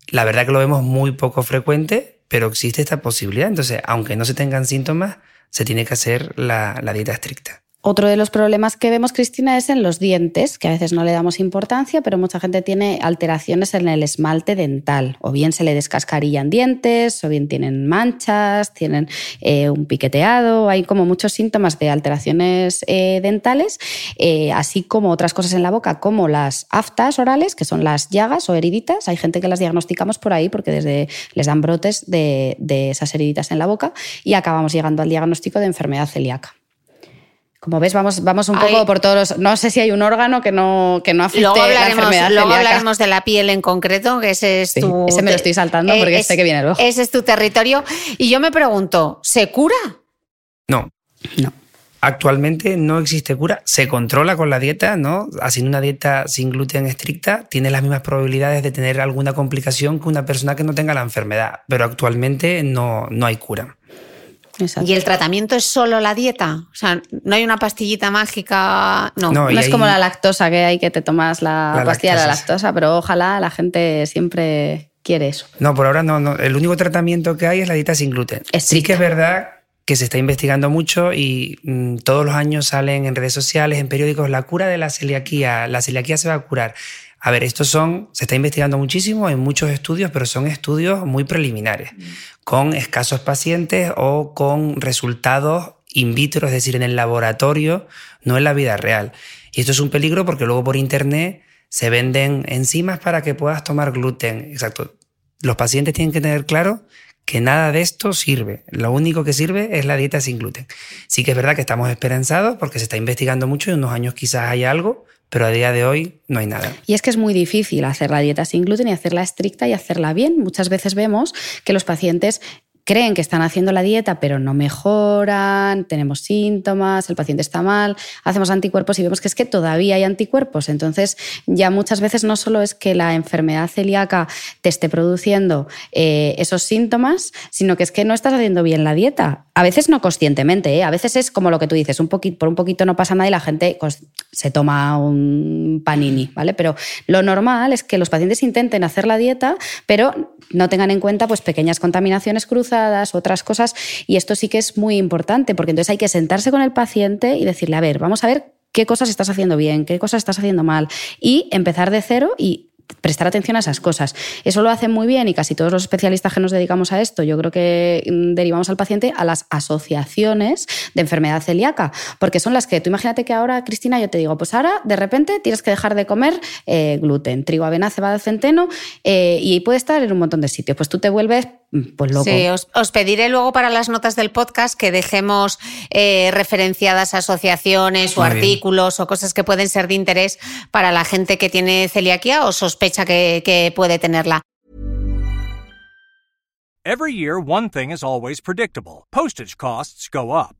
La verdad que lo vemos muy poco frecuente, pero existe esta posibilidad. Entonces, aunque no se tengan síntomas, se tiene que hacer la, la dieta estricta. Otro de los problemas que vemos, Cristina, es en los dientes, que a veces no le damos importancia, pero mucha gente tiene alteraciones en el esmalte dental. O bien se le descascarillan dientes, o bien tienen manchas, tienen eh, un piqueteado. Hay como muchos síntomas de alteraciones eh, dentales, eh, así como otras cosas en la boca, como las aftas orales, que son las llagas o heriditas. Hay gente que las diagnosticamos por ahí porque desde les dan brotes de, de esas heriditas en la boca y acabamos llegando al diagnóstico de enfermedad celíaca. Como ves, vamos, vamos un poco por todos los. No sé si hay un órgano que no, que no afecte luego la enfermedad. Luego hablaremos de la piel en concreto, que ese es tu. Ese me lo estoy saltando porque eh, sé que viene luego. Ese es tu territorio. Y yo me pregunto, ¿se cura? No. No. Actualmente no existe cura. Se controla con la dieta, ¿no? Haciendo una dieta sin gluten estricta, tiene las mismas probabilidades de tener alguna complicación que una persona que no tenga la enfermedad. Pero actualmente no, no hay cura. ¿Y el tratamiento es solo la dieta? O sea, no hay una pastillita mágica. No, no, es como la lactosa que hay que te tomas la, pastilla de la lactosa, pero ojalá la gente siempre quiere eso. No, por ahora no, no. El único tratamiento que hay es la dieta sin gluten. Sí que es verdad que se está investigando mucho y mm, todos los años salen en redes sociales, en periódicos, la cura de la celiaquía. La celiaquía se va a curar. A ver, estos son, se está investigando muchísimo en muchos estudios, pero son estudios muy preliminares, mm. con escasos pacientes o con resultados in vitro, es decir, en el laboratorio, no en la vida real. Y esto es un peligro porque luego por internet se venden enzimas para que puedas tomar gluten. Exacto. Los pacientes tienen que tener claro que nada de esto sirve. Lo único que sirve es la dieta sin gluten. Sí que es verdad que estamos esperanzados porque se está investigando mucho y en unos años quizás haya algo, pero a día de hoy no hay nada. Y es que es muy difícil hacer la dieta sin gluten y hacerla estricta y hacerla bien. Muchas veces vemos que los pacientes creen que están haciendo la dieta, pero no mejoran, tenemos síntomas, el paciente está mal, hacemos anticuerpos y vemos que es que todavía hay anticuerpos. Entonces, ya muchas veces no solo es que la enfermedad celíaca te esté produciendo eh, esos síntomas, sino que es que no estás haciendo bien la dieta. A veces no conscientemente, ¿eh? a veces es como lo que tú dices, un por un poquito no pasa nada y la gente pues, se toma un panini, ¿vale? Pero lo normal es que los pacientes intenten hacer la dieta, pero no tengan en cuenta pues, pequeñas contaminaciones cruzadas otras cosas. Y esto sí que es muy importante, porque entonces hay que sentarse con el paciente y decirle, a ver, vamos a ver qué cosas estás haciendo bien, qué cosas estás haciendo mal, y empezar de cero y prestar atención a esas cosas. Eso lo hacen muy bien y casi todos los especialistas que nos dedicamos a esto, yo creo que mm, derivamos al paciente a las asociaciones de enfermedad celíaca, porque son las que, tú imagínate que ahora, Cristina, yo te digo, pues ahora de repente tienes que dejar de comer eh, gluten, trigo, avena, cebada, centeno, eh, y puede estar en un montón de sitios. Pues tú te vuelves mm, pues loco. Sí, os, pediré luego para las notas del podcast que dejemos eh, referenciadas asociaciones o artículos o cosas que pueden ser de interés para la gente que tiene celiaquía o sospecha que, puede tenerla. Every year, one thing is always predictable postage costs go up.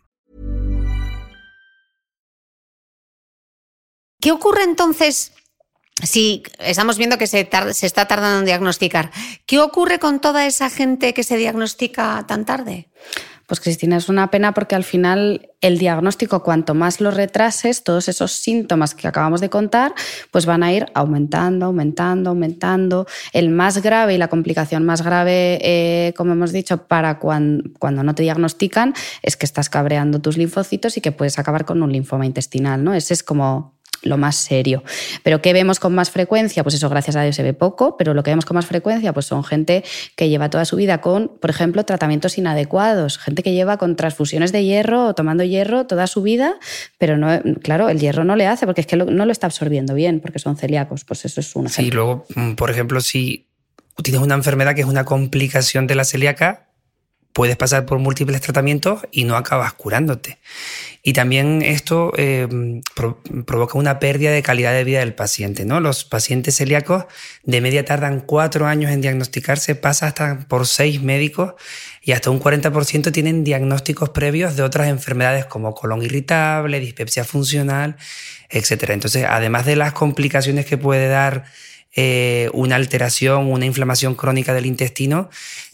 ¿Qué ocurre entonces si estamos viendo que se, está tardando en diagnosticar? ¿Qué ocurre con toda esa gente que se diagnostica tan tarde? Pues Cristina, es una pena porque al final el diagnóstico, cuanto más lo retrases, todos esos síntomas que acabamos de contar, pues van a ir aumentando, aumentando, aumentando. El más grave y la complicación más grave, eh, como hemos dicho, para cuando, cuando, no te diagnostican, es que estás cabreando tus linfocitos y que puedes acabar con un linfoma intestinal, ¿no? Ese es como lo más serio. Pero ¿qué vemos con más frecuencia? Pues eso, gracias a Dios, se ve poco, pero lo que vemos con más frecuencia pues son gente que lleva toda su vida con, por ejemplo, tratamientos inadecuados, gente que lleva con transfusiones de hierro o tomando hierro toda su vida, pero no, claro, el hierro no le hace porque es que no lo está absorbiendo bien, porque son celíacos, pues eso es una. Sí, luego, mm, por ejemplo, si tienes una enfermedad que es una complicación de la celíaca, puedes pasar por múltiples tratamientos y no acabas curándote. Y también esto eh, provoca una pérdida de calidad de vida del paciente. ¿no? Los pacientes celíacos de media tardan cuatro años en diagnosticarse, pasa hasta por seis médicos y hasta un 40% tienen diagnósticos previos de otras enfermedades como colon irritable, dispepsia funcional, etc. Entonces, además de las complicaciones que puede dar eh, una alteración, una inflamación crónica del intestino,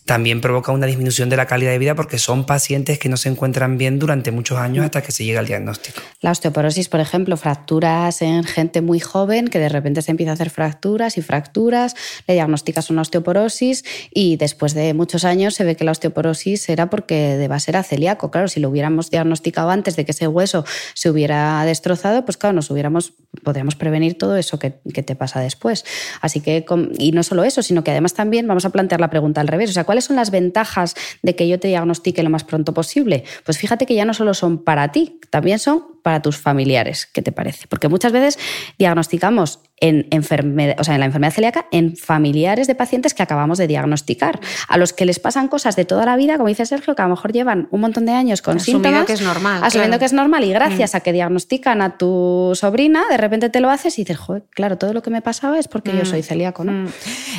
también provoca una disminución de la calidad de vida porque son pacientes que no se encuentran bien durante muchos años hasta que se llega al diagnóstico. La osteoporosis, por ejemplo, fracturas en gente muy joven que de repente se empieza a hacer fracturas y fracturas, le diagnosticas una osteoporosis y después de muchos años se ve que la osteoporosis era porque de base era celíaco. Claro, si lo hubiéramos diagnosticado antes de que ese hueso se hubiera destrozado, pues claro, nos hubiéramos, podríamos prevenir todo eso que, que te pasa después. Así que, y no solo eso, sino que además también vamos a plantear la pregunta al revés. O sea, ¿cuál ¿Cuáles son las ventajas de que yo te diagnostique lo más pronto posible? Pues fíjate que ya no solo son para ti, también son para tus familiares. ¿Qué te parece? Porque muchas veces diagnosticamos en, enfermedad, o sea, en la enfermedad celíaca en familiares de pacientes que acabamos de diagnosticar, a los que les pasan cosas de toda la vida, como dice Sergio, que a lo mejor llevan un montón de años con asumiendo síntomas. que es normal. Asumiendo que es normal y gracias mm. a que diagnostican a tu sobrina, de repente te lo haces y dices, joder, claro, todo lo que me pasaba es porque yo mm. soy celíaco, ¿no? Mm.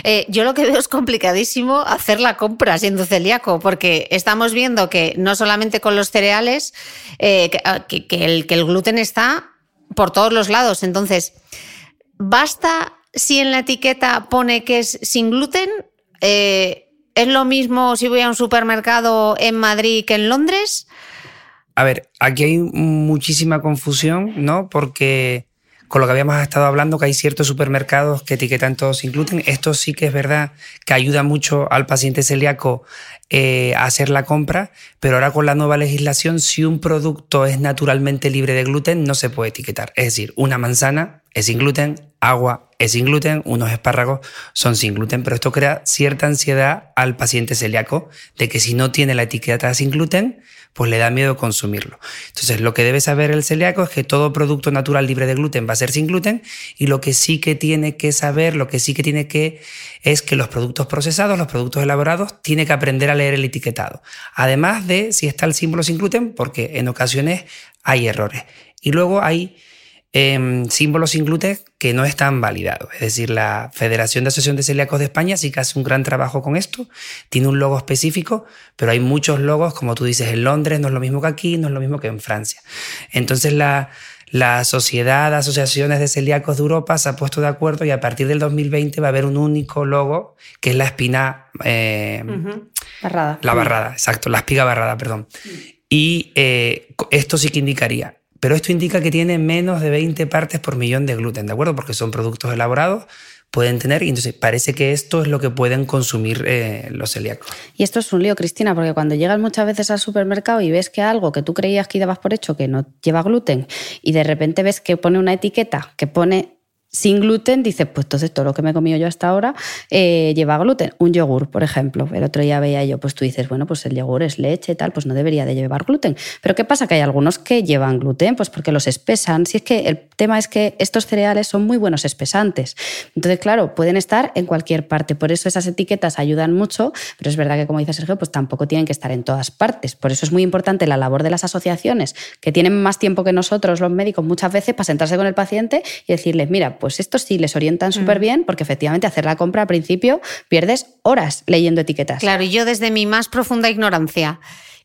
Eh, yo lo que veo es complicadísimo hacer la compra siendo celíaco, porque estamos viendo que no solamente con los cereales, eh, ah, que, el, que el gluten está por todos los lados. Entonces, ¿Basta si en la etiqueta pone que es sin gluten? Eh, ¿Es lo mismo si voy a un supermercado en Madrid que en Londres? A ver, aquí hay muchísima confusión, ¿no? Porque con lo que habíamos estado hablando, que hay ciertos supermercados que etiquetan todo sin gluten. Esto sí que es verdad que ayuda mucho al paciente celíaco eh, a hacer la compra, pero ahora con la nueva legislación, si un producto es naturalmente libre de gluten, no se puede etiquetar. Es decir, una manzana es sin gluten, agua es sin gluten, unos espárragos son sin gluten, pero esto crea cierta ansiedad al paciente celíaco de que si no tiene la etiqueta sin gluten, pues le da miedo consumirlo. Entonces, lo que debe saber el celíaco es que todo producto natural libre de gluten va a ser sin gluten y lo que sí que tiene que saber, lo que sí que tiene que es que los productos procesados, los productos elaborados, tiene que aprender a leer el etiquetado. Además de si está el símbolo sin gluten, porque en ocasiones hay errores. Y luego hay Em, símbolos sin gluten que no están validados. Es decir, la Federación de Asociación de Celíacos de España sí que hace un gran trabajo con esto, tiene un logo específico, pero hay muchos logos, como tú dices, en Londres no es lo mismo que aquí, no es lo mismo que en Francia. Entonces la, la Sociedad de Asociaciones de Celíacos de Europa se ha puesto de acuerdo y a partir del 2020 va a haber un único logo, que es la espina... Eh, barrada. La barrada, exacto, la espiga barrada, perdón. Y eh, esto sí que indicaría pero esto indica que tiene menos de 20 partes por millón de gluten, ¿de acuerdo? Porque son productos elaborados, pueden tener, y entonces parece que esto es lo que pueden consumir eh, los celíacos. Y esto es un lío, Cristina, porque cuando llegas muchas veces al supermercado y ves que algo que tú creías que dabas por hecho que no lleva gluten, y de repente ves que pone una etiqueta que pone sin gluten, dices, pues entonces todo lo que me he comido yo hasta ahora eh, lleva gluten. Un yogur, por ejemplo. El otro día veía yo, pues tú dices, bueno, pues el yogur es leche y tal, pues no debería de llevar gluten. Pero ¿qué pasa? Que hay algunos que llevan gluten, pues porque los espesan. Si es que el tema es que estos cereales son muy buenos espesantes. Entonces, claro, pueden estar en cualquier parte. Por eso esas etiquetas ayudan mucho, pero es verdad que, como dice Sergio, pues tampoco tienen que estar en todas partes. Por eso es muy importante la labor de las asociaciones, que tienen más tiempo que nosotros, los médicos, muchas veces, para sentarse con el paciente y decirles, mira, pues esto sí les orientan súper mm. bien, porque efectivamente hacer la compra al principio pierdes horas leyendo etiquetas. Claro, y yo desde mi más profunda ignorancia,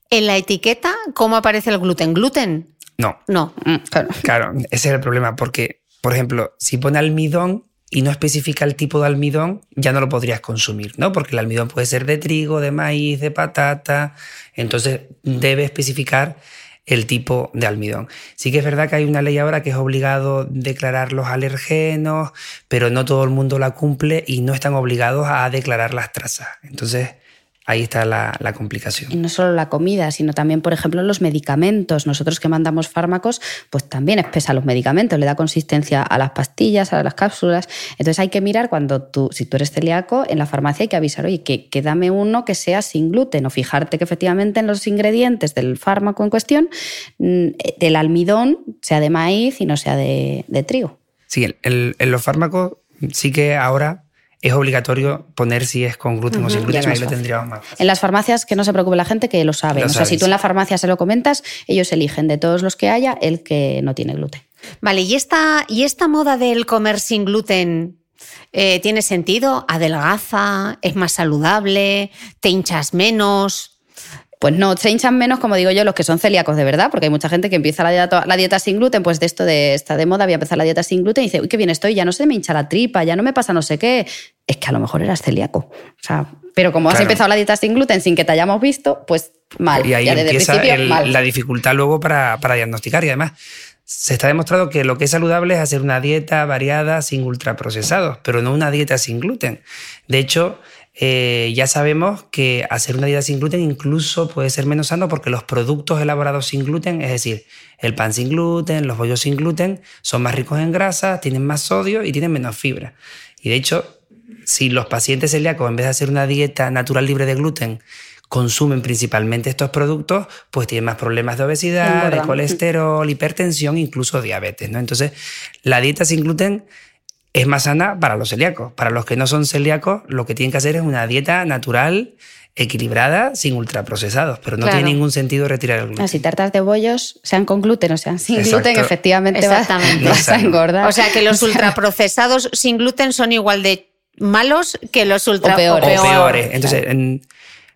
en la etiqueta, ¿cómo aparece el gluten? ¿Gluten? No. No. Mm, claro. claro, ese es el problema, porque, por ejemplo, si pone almidón, y no especifica el tipo de almidón, ya no lo podrías consumir, ¿no? Porque el almidón puede ser de trigo, de maíz, de patata. Entonces debe especificar el tipo de almidón. Sí que es verdad que hay una ley ahora que es obligado declarar los alergenos, pero no todo el mundo la cumple y no están obligados a declarar las trazas. Entonces, Ahí está la, complicación. Y no solo la comida, sino también, por ejemplo, los medicamentos. Nosotros que mandamos fármacos, pues también espesa los medicamentos, le da consistencia a las pastillas, a las cápsulas. Entonces hay que mirar cuando tú, si tú eres celíaco, en la farmacia hay que avisar, oye, que, que dame uno que sea sin gluten o fijarte que efectivamente en los ingredientes del fármaco en cuestión, mm, del almidón sea de maíz y no sea de, trigo. Sí, en los fármacos sí que ahora es obligatorio poner si es con gluten o sin gluten, ahí lo tendríamos más. En las farmacias, que no se preocupe la gente, que lo sabe. o sea, si tú en la farmacia se lo comentas, ellos eligen de todos los que haya el que no tiene gluten. Vale, ¿y esta, y esta moda del comer sin gluten eh, tiene sentido? ¿Adelgaza? ¿Es más saludable? ¿Te hinchas menos? Pues no, se hinchan menos, como digo yo, los que son celíacos de verdad, porque hay mucha gente que empieza la dieta, la dieta sin gluten, pues de esto de esta de moda, voy a empezar la dieta sin gluten y dice, uy, qué bien estoy, ya no se me hincha la tripa, ya no me pasa no sé qué. Es que a lo mejor eras celíaco. O sea, pero como has empezado la dieta sin gluten sin que te hayamos visto, pues mal. Y ahí empieza la dificultad luego para, para diagnosticar y además se está demostrado que lo que es saludable es hacer una dieta variada sin ultraprocesados, pero no una dieta sin gluten. De hecho, eh, ya sabemos que hacer una dieta sin gluten incluso puede ser menos sano porque los productos elaborados sin gluten, es decir, el pan sin gluten, los bollos sin gluten, son más ricos en grasa, tienen más sodio y tienen menos fibra. Y de hecho, si los pacientes celíacos, en vez de hacer una dieta natural libre de gluten, consumen principalmente estos productos, pues tienen más problemas de obesidad, de colesterol, hipertensión, incluso diabetes. ¿no? Entonces, la dieta sin gluten es más sana para los celíacos. Para los que no son celíacos, lo que tienen que hacer es una dieta natural, equilibrada, sin ultraprocesados, pero no tiene ningún sentido retirar el gluten. Si tartas de bollos, sean con gluten o sean sin gluten, efectivamente vas, a engordar. O sea que los ultraprocesados sin gluten son igual de malos que los ultra o peores. Entonces,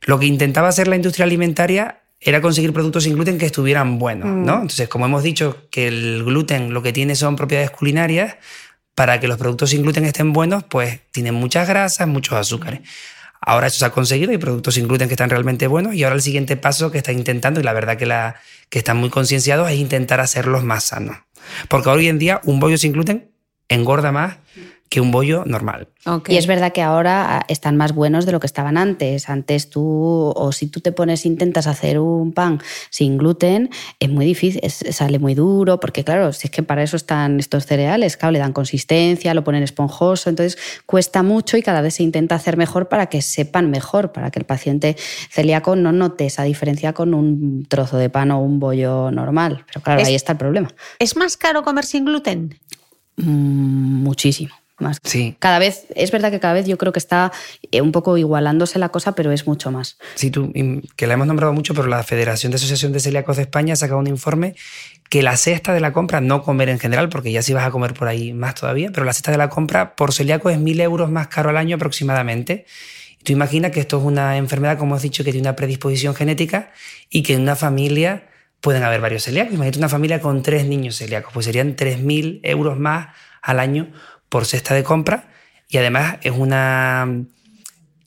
lo que intentaba hacer la industria alimentaria era conseguir productos sin gluten que estuvieran buenos, ¿no? Mm. Entonces, como hemos dicho que el gluten lo que tiene son propiedades culinarias, para que los productos sin gluten estén buenos, pues tienen muchas grasas, muchos azúcares. Ahora eso se ha conseguido, hay productos sin gluten que están realmente buenos y ahora el siguiente paso que están intentando, y la verdad que, la, que están muy concienciados, es intentar hacerlos más sanos. Porque hoy en día un bollo sin gluten engorda más que un bollo normal. Y es verdad que ahora están más buenos de lo que estaban antes. Antes tú, o si tú te pones, intentas hacer un pan sin gluten, es muy difícil, sale muy duro, porque claro, si es que para eso están estos cereales, claro, le dan consistencia, lo ponen esponjoso, entonces cuesta mucho y cada vez se intenta hacer mejor para que sepan mejor, para que el paciente celíaco no note esa diferencia con un trozo de pan o un bollo normal. Pero claro, ahí está el problema. ¿Es más caro comer sin gluten? Mm, muchísimo. Más. Sí. Cada vez, es verdad que cada vez yo creo que está eh, un poco igualándose la cosa, pero es mucho más. Sí, tú, que la hemos nombrado mucho, pero la Federación de Asociación de Celíacos de España ha sacado un informe que la cesta de la compra, no comer en general, porque ya sí vas a comer por ahí más todavía, pero la cesta de la compra por celíaco es mil euros más caro al año aproximadamente. Tú imaginas que esto es una enfermedad, como has dicho, que tiene una predisposición genética y que en una familia pueden haber varios celíacos. Imagínate una familia con tres niños celíacos, pues serían 3.000 euros más al año por cesta de compra y además es una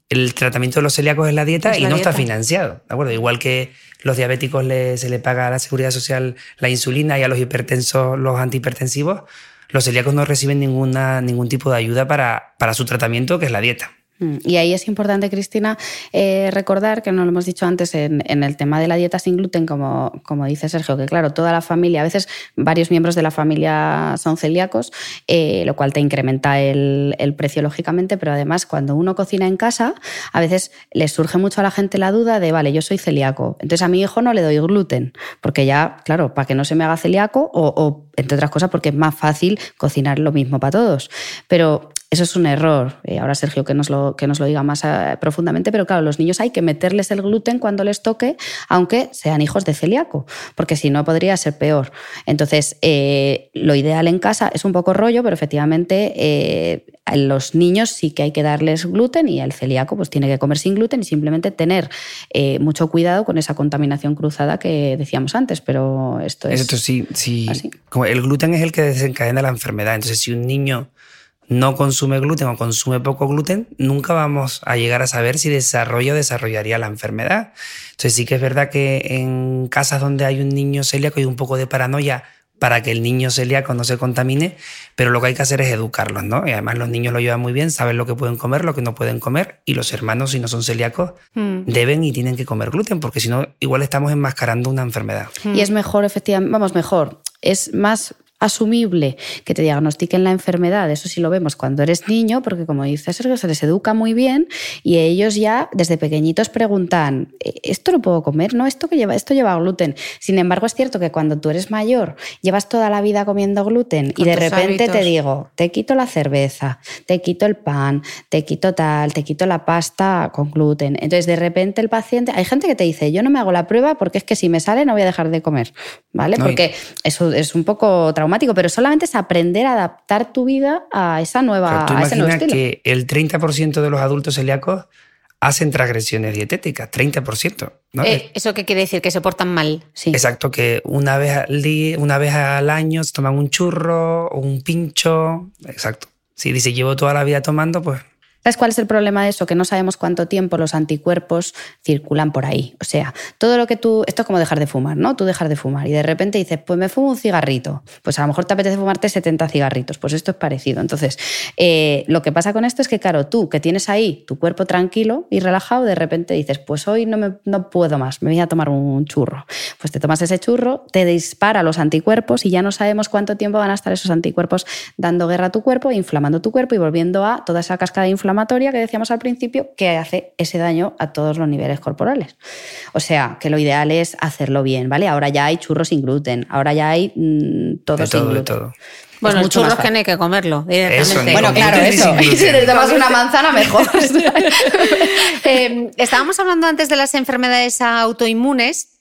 el tratamiento de los celíacos es la dieta y no está financiado, ¿de acuerdo? Igual que los diabéticos se le paga a la seguridad social la insulina y a los hipertensos los antihipertensivos, los celíacos no reciben ninguna, ningún tipo de ayuda para, para su tratamiento, que es la dieta. Mm, y ahí es importante, Cristina, eh, recordar, que no lo hemos dicho antes en, el tema de la dieta sin gluten, como, como dice Sergio, que claro, toda la familia, a veces varios miembros de la familia son celíacos, eh, lo cual te incrementa el, precio, lógicamente, pero además cuando uno cocina en casa, a veces le surge mucho a la gente la duda de, vale, yo soy celíaco, entonces a mi hijo no le doy gluten, porque ya, claro, para que no se me haga celíaco o, o entre otras cosas porque es más fácil cocinar lo mismo para todos. Pero eso es un error. Eh, ahora Sergio que nos lo, que nos lo diga más eh, profundamente, pero claro, los niños hay que meterles el gluten cuando les toque, aunque sean hijos de celíaco, porque si no podría ser peor. Entonces, eh, lo ideal en casa es un poco rollo, pero efectivamente a los niños sí que hay que darles gluten y el celíaco pues tiene que comer sin gluten y simplemente tener mucho cuidado con esa contaminación cruzada que decíamos antes, pero esto es... Esto sí, sí. Como el gluten es el que desencadena la enfermedad, entonces si un niño no consume gluten o consume poco gluten, nunca vamos a llegar a saber si desarrolla o desarrollaría la enfermedad. Entonces sí que es verdad que en casas donde hay un niño celíaco hay un poco de paranoia para que el niño celíaco no se contamine, pero lo que hay que hacer es educarlos, ¿no? Y además los niños lo llevan muy bien, saben lo que pueden comer, lo que no pueden comer, y los hermanos, si no son celíacos, mm. deben y tienen que comer gluten, porque si no, igual estamos enmascarando una enfermedad. Y es mejor, efectivamente, vamos, mejor, es más asumible que te diagnostiquen la enfermedad, eso sí lo vemos cuando eres niño, porque como dice Sergio, se les educa muy bien y ellos ya desde pequeñitos preguntan, ¿E-, ¿esto lo puedo comer? No, esto que lleva, esto lleva gluten. Sin embargo, es cierto que cuando tú eres mayor, llevas toda la vida comiendo gluten y de repente te digo, te quito la cerveza, te quito el pan, te quito tal, te quito la pasta con gluten. Entonces, de repente el paciente, hay gente que te dice, yo no me hago la prueba porque es que si me sale no voy a dejar de comer, ¿vale? Porque eso es un poco traumático pero solamente es aprender a adaptar tu vida a esa nueva tú a que el 30% de los adultos celíacos hacen transgresiones dietéticas, 30%. ¿no? Eh, ¿Eso qué quiere decir? Que se portan mal. Sí. Exacto, que una vez al día, una vez al año se toman un churro o un pincho. Exacto. Si dice llevo toda la vida tomando, pues ¿Sabes cuál es el problema de eso? Que no sabemos cuánto tiempo los anticuerpos circulan por ahí. O sea, todo lo que tú. Esto es como dejar de fumar, ¿no? Tú dejar de fumar y de repente dices, pues me fumo un cigarrito. Pues a lo mejor te apetece fumarte 70 cigarritos. Pues esto es parecido. Entonces, eh, lo que pasa con esto es que, claro, tú que tienes ahí tu cuerpo tranquilo y relajado, de repente dices, pues hoy no, me, no puedo más, me voy a tomar un churro. Pues te tomas ese churro, te dispara los anticuerpos y ya no sabemos cuánto tiempo van a estar esos anticuerpos dando guerra a tu cuerpo, inflamando tu cuerpo y volviendo a toda esa cascada de inflamación inflamatoria que decíamos al principio que hace ese daño a todos los niveles corporales. O sea, que lo ideal es hacerlo bien, ¿vale? Ahora ya hay churros sin gluten, ahora ya hay mm, todo, sin gluten. todo. Bueno, el churros que no hay que comerlo directamente. bueno, claro, eso. Y si te tomas una manzana, mejor. Eh, estábamos hablando antes de las enfermedades autoinmunes.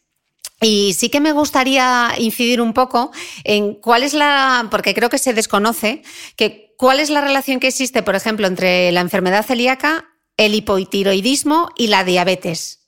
Y sí que me gustaría incidir un poco en cuál es la, porque creo que se desconoce, que ¿Cuál es la relación que existe, por ejemplo, entre la enfermedad celíaca, el hipotiroidismo y la diabetes?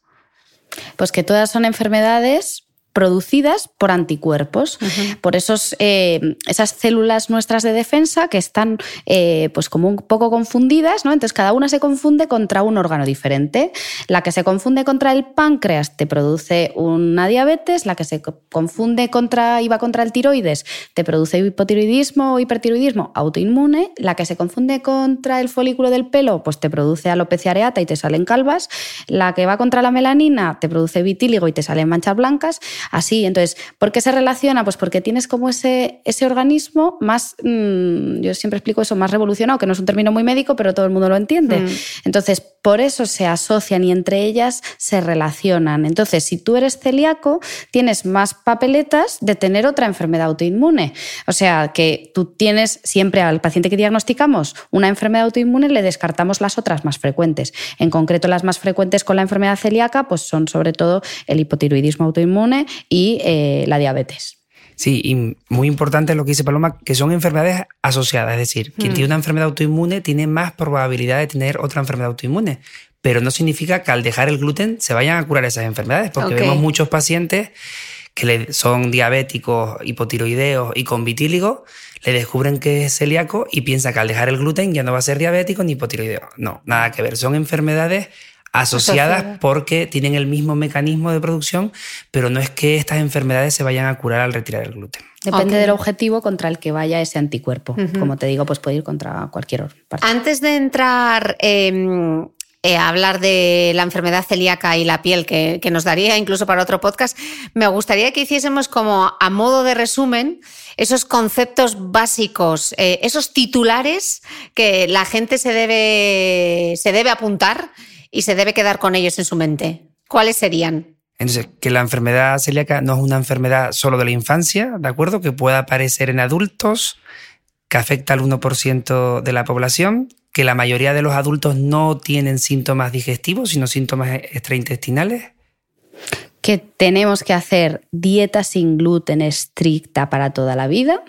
Pues que todas son enfermedades producidas por anticuerpos, por esos, eh, esas células nuestras de defensa que están eh, pues como un poco confundidas, ¿no? Entonces cada una se confunde contra un órgano diferente. La que se confunde contra el páncreas te produce una diabetes, la que se confunde contra y va contra el tiroides te produce hipotiroidismo o hipertiroidismo autoinmune, la que se confunde contra el folículo del pelo pues te produce alopecia areata y te salen calvas, la que va contra la melanina te produce vitíligo y te salen manchas blancas así. Entonces, ¿por qué se relaciona? Pues porque tienes como ese, ese organismo más, mm, yo siempre explico eso, más revolucionado, que no es un término muy médico, pero todo el mundo lo entiende. Mm. Entonces, por eso se asocian y entre ellas se relacionan. Entonces, si tú eres celíaco, tienes más papeletas de tener otra enfermedad autoinmune. O sea, que tú tienes siempre al paciente que diagnosticamos una enfermedad autoinmune, le descartamos las otras más frecuentes. En concreto, las más frecuentes con la enfermedad celíaca pues son sobre todo el hipotiroidismo autoinmune y eh, la diabetes. Sí, y muy importante lo que dice Paloma, que son enfermedades asociadas, es decir, quien mm. tiene una enfermedad autoinmune tiene más probabilidad de tener otra enfermedad autoinmune, pero no significa que al dejar el gluten se vayan a curar esas enfermedades, porque vemos muchos pacientes que son diabéticos, hipotiroideos y con vitíligo, le descubren que es celíaco y piensa que al dejar el gluten ya no va a ser diabético ni hipotiroideo. No, nada que ver, son enfermedades asociadas porque tienen el mismo mecanismo de producción, pero no es que estas enfermedades se vayan a curar al retirar el gluten. Depende del objetivo contra el que vaya ese anticuerpo. Como te digo, pues puede ir contra cualquier parte. Antes de entrar eh, eh, a hablar de la enfermedad celíaca y la piel, que, que nos daría incluso para otro podcast, me gustaría que hiciésemos como a modo de resumen esos conceptos básicos, eh, esos titulares que la gente se debe, se debe apuntar y se debe quedar con ellos en su mente. ¿Cuáles serían? Entonces, que la enfermedad celíaca no es una enfermedad solo de la infancia, ¿de acuerdo? Que puede aparecer en adultos, que afecta al 1% de la población, que la mayoría de los adultos no tienen síntomas digestivos, sino síntomas extraintestinales. Que tenemos que hacer dieta sin gluten estricta para toda la vida.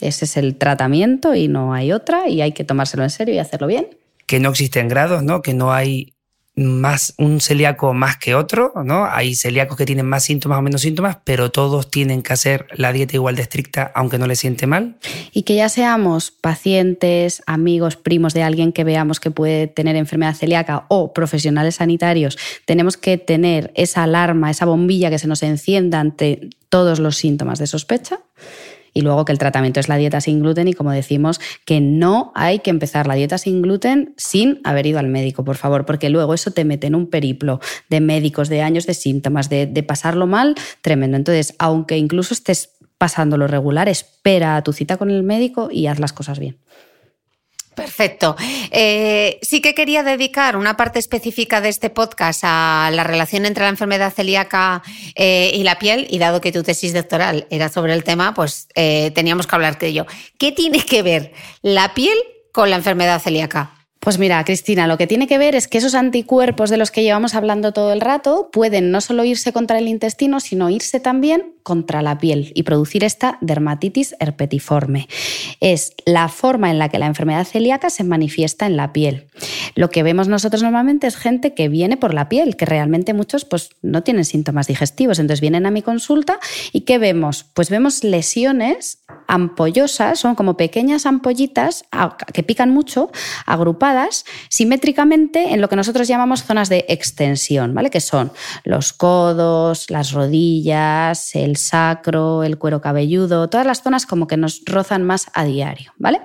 Ese es el tratamiento y no hay otra y hay que tomárselo en serio y hacerlo bien. que no existen grados, ¿no? Que no hay más un celíaco más que otro, ¿no? Hay celíacos que tienen más síntomas o menos síntomas, pero todos tienen que hacer la dieta igual de estricta aunque no les siente mal. Y que ya seamos pacientes, amigos, primos de alguien que veamos que puede tener enfermedad celíaca o profesionales sanitarios, tenemos que tener esa alarma, esa bombilla que se nos encienda ante todos los síntomas de sospecha. Y luego que el tratamiento es la dieta sin gluten y como decimos, que no hay que empezar la dieta sin gluten sin haber ido al médico, por favor, porque luego eso te mete en un periplo de médicos, de años de síntomas, de, de pasarlo mal, tremendo. Entonces, aunque incluso estés pasándolo regular, espera a tu cita con el médico y haz las cosas bien. Perfecto. Eh, sí que quería dedicar una parte específica de este podcast a la relación entre la enfermedad celíaca eh, y la piel, y dado que tu tesis doctoral era sobre el tema, pues eh, teníamos que hablar de ello. ¿Qué tiene que ver la piel con la enfermedad celíaca? Pues mira, Cristina, lo que tiene que ver es que esos anticuerpos de los que llevamos hablando todo el rato pueden no solo irse contra el intestino, sino irse también contra la piel y producir esta dermatitis herpetiforme. Es la forma en la que la enfermedad celíaca se manifiesta en la piel. Lo que vemos nosotros normalmente es gente que viene por la piel, que realmente muchos pues, no tienen síntomas digestivos. Entonces vienen a mi consulta y ¿qué vemos? Pues vemos lesiones ampollosas, son como pequeñas ampollitas que pican mucho, agrupadas simétricamente en lo que nosotros llamamos zonas de extensión, ¿vale? Que son los codos, las rodillas, el sacro, el cuero cabelludo, todas las zonas como que nos rozan más a diario, ¿vale?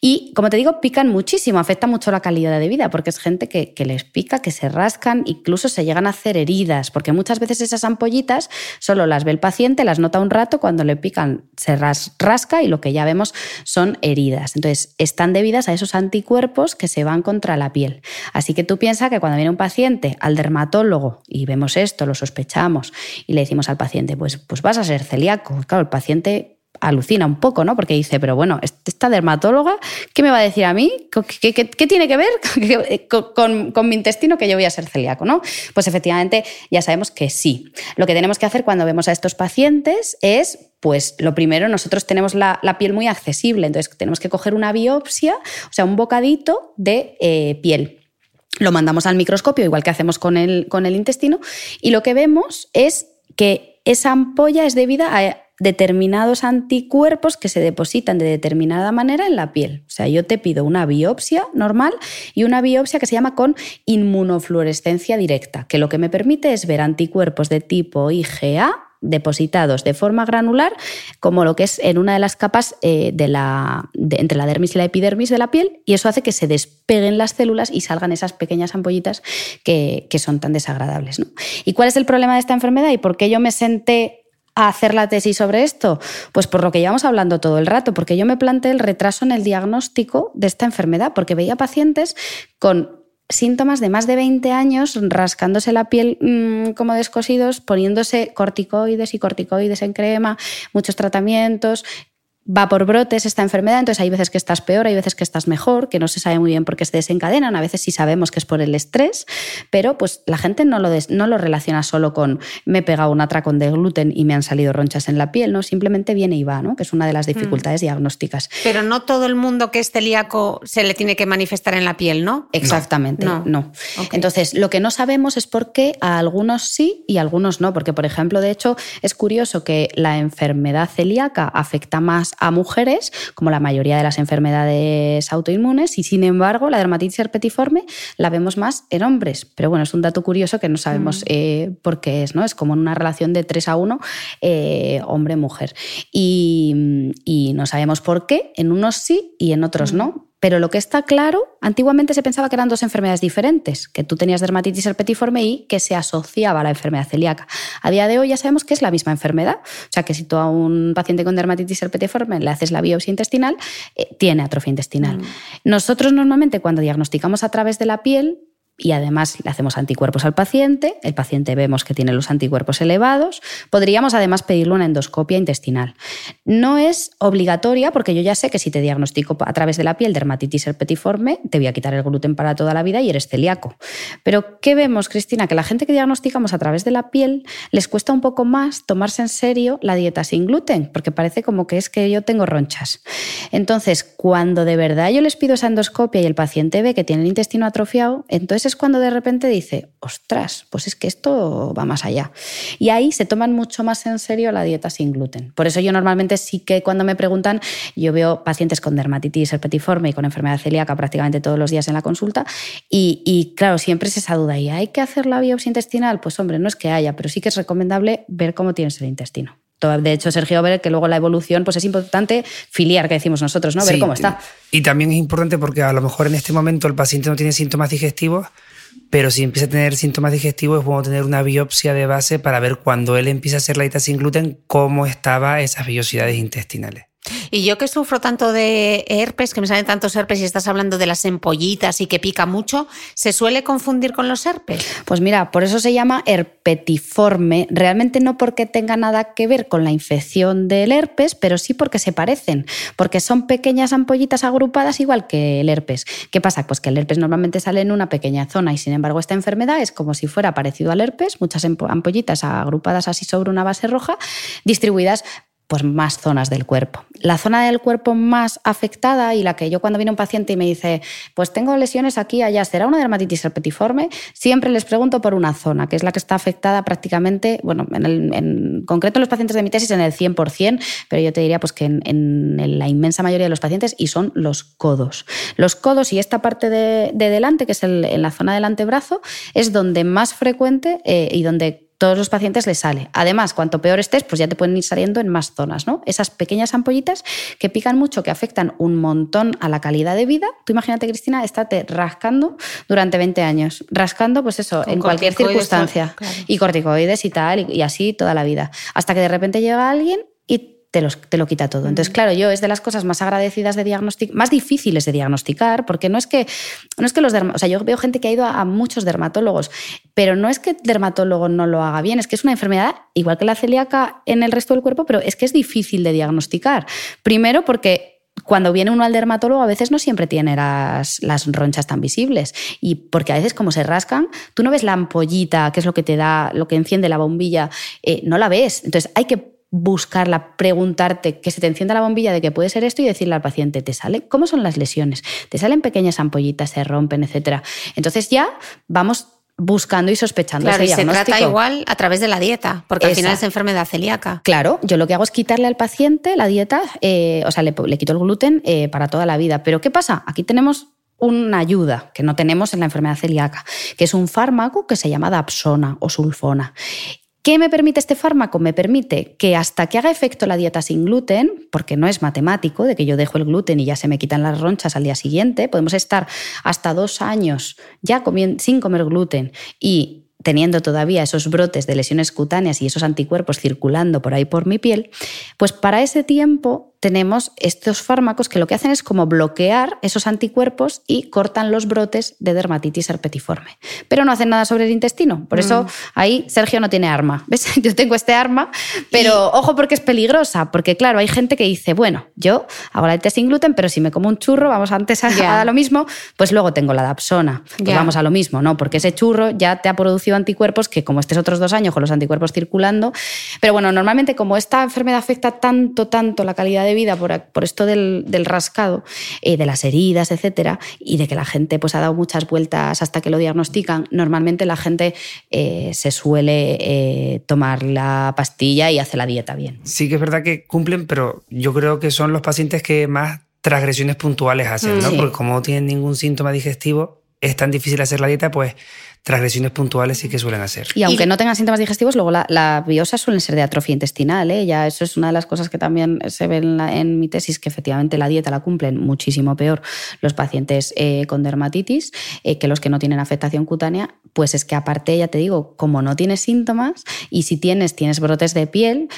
Y como te digo, pican muchísimo, afecta mucho la calidad de vida, porque es gente que, les pica, que se rascan, incluso se llegan a hacer heridas, porque muchas veces esas ampollitas solo las ve el paciente, las nota un rato, cuando le pican se ras- rasca y lo que ya vemos son heridas. Entonces, están debidas a esos anticuerpos que se van contra la piel. Así que tú piensas que cuando viene un paciente al dermatólogo y vemos esto, lo sospechamos y le decimos al paciente, pues, pues vas a ser celíaco. Claro, el paciente alucina un poco, ¿no? Porque dice, pero bueno, esta dermatóloga, ¿qué me va a decir a mí? ¿Qué, tiene que ver con, con- mi intestino que yo voy a ser celíaco, ¿no? Pues efectivamente ya sabemos que sí. Lo que tenemos que hacer cuando vemos a estos pacientes es, pues lo primero, nosotros tenemos la, la piel muy accesible, entonces tenemos que coger una biopsia, o sea, un bocadito de eh, piel. Lo mandamos al microscopio, igual que hacemos con el, con el intestino, y lo que vemos es que esa ampolla es debida a determinados anticuerpos que se depositan de determinada manera en la piel. O sea, yo te pido una biopsia normal y una biopsia que se llama con inmunofluorescencia directa, que lo que me permite es ver anticuerpos de tipo IgA depositados de forma granular, como lo que es en una de las capas eh, de la, entre la dermis y la epidermis de la piel, y eso hace que se despeguen las células y salgan esas pequeñas ampollitas que, que son tan desagradables. ¿no? ¿Y cuál es el problema de esta enfermedad y por qué yo me senté a hacer la tesis sobre esto? Pues por lo que llevamos hablando todo el rato, porque yo me planteé el retraso en el diagnóstico de esta enfermedad, porque veía pacientes con síntomas de más de 20 años rascándose la piel mmm, como descosidos, poniéndose corticoides y corticoides en crema, muchos tratamientos. Va por brotes esta enfermedad, entonces hay veces que estás peor, hay veces que estás mejor, que no se sabe muy bien por qué se desencadenan, a veces sí sabemos que es por el estrés, pero pues la gente no lo, des, no lo relaciona solo con me he pegado un atracón de gluten y me han salido ronchas en la piel, no, simplemente viene y va, ¿no? que es una de las dificultades mm. diagnósticas. Pero no todo el mundo que es celíaco se le tiene que manifestar en la piel, ¿no? Exactamente, no. no. Okay. Entonces, lo que no sabemos es por qué a algunos sí y a algunos no, porque por ejemplo, de hecho, es curioso que la enfermedad celíaca afecta más a mujeres, como la mayoría de las enfermedades autoinmunes, y sin embargo la dermatitis herpetiforme la vemos más en hombres. Pero bueno, es un dato curioso que no sabemos mm. eh, por qué es, ¿no? Es como en una relación de 3 a 1 eh, hombre-mujer. Y, y, no sabemos por qué, en unos sí y en otros mm. no. Pero lo que está claro, antiguamente se pensaba que eran dos enfermedades diferentes, que tú tenías dermatitis herpetiforme y que se asociaba a la enfermedad celíaca. A día de hoy ya sabemos que es la misma enfermedad, o sea que si tú a un paciente con dermatitis herpetiforme le haces la biopsia intestinal, eh, tiene atrofia intestinal. Mm. Nosotros normalmente cuando diagnosticamos a través de la piel, y además le hacemos anticuerpos al paciente, el paciente vemos que tiene los anticuerpos elevados, podríamos además pedirle una endoscopia intestinal. No es obligatoria porque yo ya sé que si te diagnostico a través de la piel dermatitis herpetiforme, te voy a quitar el gluten para toda la vida y eres celíaco. Pero ¿qué vemos, Cristina? Que la gente que diagnosticamos a través de la piel les cuesta un poco más tomarse en serio la dieta sin gluten, porque parece como que es que yo tengo ronchas. Entonces, cuando de verdad yo les pido esa endoscopia y el paciente ve que tiene el intestino atrofiado, entonces es cuando de repente dice, ostras, pues es que esto va más allá. Y ahí se toman mucho más en serio la dieta sin gluten. Por eso yo normalmente sí que cuando me preguntan, yo veo pacientes con dermatitis herpetiforme y con enfermedad celíaca prácticamente todos los días en la consulta. Y, claro, siempre es esa duda. ¿Y hay que hacer la biopsia intestinal? Pues hombre, no es que haya, pero sí que es recomendable ver cómo tienes el intestino. De hecho, Sergio, ver que luego la evolución, pues es importante filiar, que decimos nosotros, ¿no? Ver cómo está. Y también es importante porque a lo mejor en este momento el paciente no tiene síntomas digestivos, pero si empieza a tener síntomas digestivos es bueno tener una biopsia de base para ver cuando él empieza a hacer la dieta sin gluten cómo estaban esas vellosidades intestinales. Y yo que sufro tanto de herpes, que me salen tantos herpes y estás hablando de las empollitas y que pica mucho, ¿se suele confundir con los herpes? Pues mira, por eso se llama herpetiforme. Realmente no porque tenga nada que ver con la infección del herpes, pero sí porque se parecen, porque son pequeñas ampollitas agrupadas igual que el herpes. ¿Qué pasa? Pues que el herpes normalmente sale en una pequeña zona y sin embargo esta enfermedad es como si fuera parecido al herpes, muchas ampollitas agrupadas así sobre una base roja, distribuidas pues más zonas del cuerpo. La zona del cuerpo más afectada y la que yo cuando viene un paciente y me dice, pues tengo lesiones aquí, allá, ¿será una dermatitis herpetiforme? Siempre les pregunto por una zona, que es la que está afectada prácticamente, bueno, en, concreto en los pacientes de mi tesis en el 100%, pero yo te diría pues que en, la inmensa mayoría de los pacientes y son los codos. Los codos y esta parte de, delante, que es en la zona del antebrazo, es donde más frecuente eh, y donde todos los pacientes les sale. Además, cuanto peor estés, pues ya te pueden ir saliendo en más zonas, ¿no? Esas pequeñas ampollitas que pican mucho, que afectan un montón a la calidad de vida. Tú imagínate, Cristina, estate rascando durante 20 años, rascando, pues eso, en cualquier circunstancia. Y corticoides y tal, y así toda la vida. Hasta que de repente llega alguien te, te, lo quita todo. Entonces, claro, yo es de las cosas más agradecidas de diagnosticar, más difíciles de diagnosticar, porque no es que, no es que los o sea, yo veo gente que ha ido a, muchos dermatólogos, pero no es que el dermatólogo no lo haga bien, es que es una enfermedad igual que la celíaca en el resto del cuerpo, pero es que es difícil de diagnosticar. Primero porque cuando viene uno al dermatólogo a veces no siempre tiene las, las, ronchas tan visibles y porque a veces como se rascan, tú no ves la ampollita, que es lo que te da, lo que enciende la bombilla, eh, no la ves. Entonces hay que buscarla, preguntarte, que se te encienda la bombilla de que puede ser esto y decirle al paciente, ¿te sale? ¿Cómo son las lesiones? ¿Te salen pequeñas ampollitas, se rompen, etcétera? Entonces ya vamos buscando y sospechando. Claro, y se trata igual a través de la dieta, porque al final es enfermedad celíaca. Claro, yo lo que hago es quitarle al paciente la dieta, eh, o sea, le, quito el gluten eh, para toda la vida. Pero ¿qué pasa? Aquí tenemos una ayuda que no tenemos en la enfermedad celíaca, que es un fármaco que se llama Dapsona o sulfona. ¿Qué me permite este fármaco? Me permite que hasta que haga efecto la dieta sin gluten, porque no es matemático, de que yo dejo el gluten y ya se me quitan las ronchas al día siguiente, podemos estar hasta dos años ya sin comer gluten y teniendo todavía esos brotes de lesiones cutáneas y esos anticuerpos circulando por ahí por mi piel, pues para ese tiempo tenemos estos fármacos que lo que hacen es como bloquear esos anticuerpos y cortan los brotes de dermatitis herpetiforme. Pero no hacen nada sobre el intestino. Por eso mm. ahí Sergio no tiene arma. ¿Ves? Yo tengo este arma, pero ojo porque es peligrosa, porque claro, hay gente que dice, bueno, yo hago la dieta sin gluten, pero si me como un churro, vamos antes a, lo mismo, pues luego tengo la dapsona. Pues vamos a lo mismo, ¿no? Porque ese churro ya te ha producido anticuerpos que como estés otros dos años con los anticuerpos circulando. Pero bueno, normalmente como esta enfermedad afecta tanto, tanto la calidad de vida por, por esto del, rascado, eh, de las heridas, etcétera, y de que la gente pues, ha dado muchas vueltas hasta que lo diagnostican, normalmente la gente eh, se suele eh, tomar la pastilla y hace la dieta bien. Sí que es verdad que cumplen, pero yo creo que son los pacientes que más transgresiones puntuales hacen, ¿no? Mm, Porque como no tienen ningún síntoma digestivo, es tan difícil hacer la dieta, pues transgresiones puntuales sí que suelen hacer. Y aunque no tengan síntomas digestivos, luego la, la biosa suelen ser de atrofia intestinal. ¿eh? Ya eso es una de las cosas que también se ve en, mi tesis, que efectivamente la dieta la cumplen muchísimo peor los pacientes eh, con dermatitis eh, que los que no tienen afectación cutánea. Pues es que aparte, ya te digo, como no tienes síntomas y si tienes, tienes brotes de piel,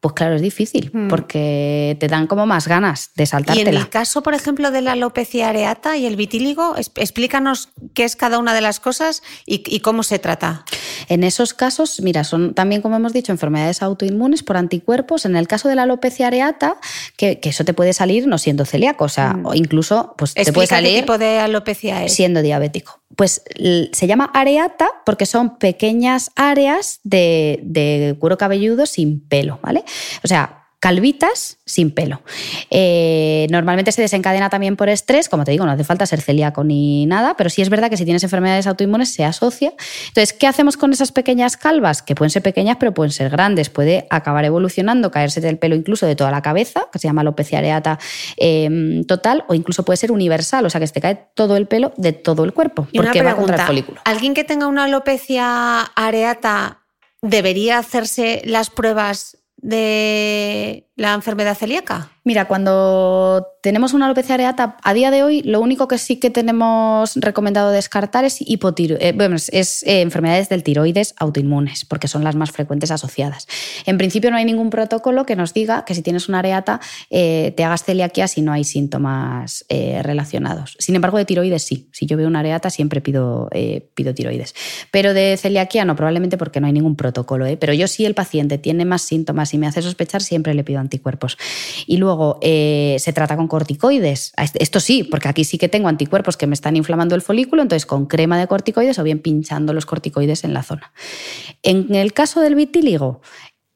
pues claro, es difícil, mm. porque te dan como más ganas de saltártela. Y en el caso, por ejemplo, de la alopecia areata y el vitíligo, explícanos qué es cada una de las cosas y, cómo se trata. En esos casos, mira, son también, como hemos dicho, enfermedades autoinmunes por anticuerpos. En el caso de la alopecia areata, que, eso te puede salir no siendo celíaco, o sea, mm. o incluso pues, te puede salir... qué tipo de alopecia es? Siendo diabético. Pues se llama areata porque son pequeñas áreas de, de cuero cabelludo sin pelo, ¿vale? O sea, calvitas sin pelo. Eh, normalmente se desencadena también por estrés, como te digo, no hace falta ser celíaco ni nada, pero sí es verdad que si tienes enfermedades autoinmunes se asocia. Entonces, ¿qué hacemos con esas pequeñas calvas? Que pueden ser pequeñas, pero pueden ser grandes. Puede acabar evolucionando, caerse del pelo incluso de toda la cabeza, que se llama alopecia areata em, total, o incluso puede ser universal, o sea que se te cae todo el pelo de todo el cuerpo, porque va contra el folículo. ¿Alguien que tenga una alopecia areata debería hacerse las pruebas de la enfermedad celíaca? Mira, cuando tenemos una alopecia areata, a día de hoy lo único que sí que tenemos recomendado descartar es, eh, es eh, enfermedades del tiroides autoinmunes, porque son las más frecuentes asociadas. En principio no hay ningún protocolo que nos diga que si tienes una areata eh, te hagas celiaquía si no hay síntomas relacionados. Sin embargo, de tiroides sí. Si yo veo una areata siempre pido, pido tiroides. Pero de celiaquía no, probablemente porque no hay ningún protocolo. Pero yo si el paciente tiene más síntomas y me hace sospechar, siempre le pido anticuerpos. Y luego se trata con corticoides. Esto sí, porque aquí sí que tengo anticuerpos que me están inflamando el folículo, entonces con crema de corticoides o bien pinchando los corticoides en la zona. En el caso del vitíligo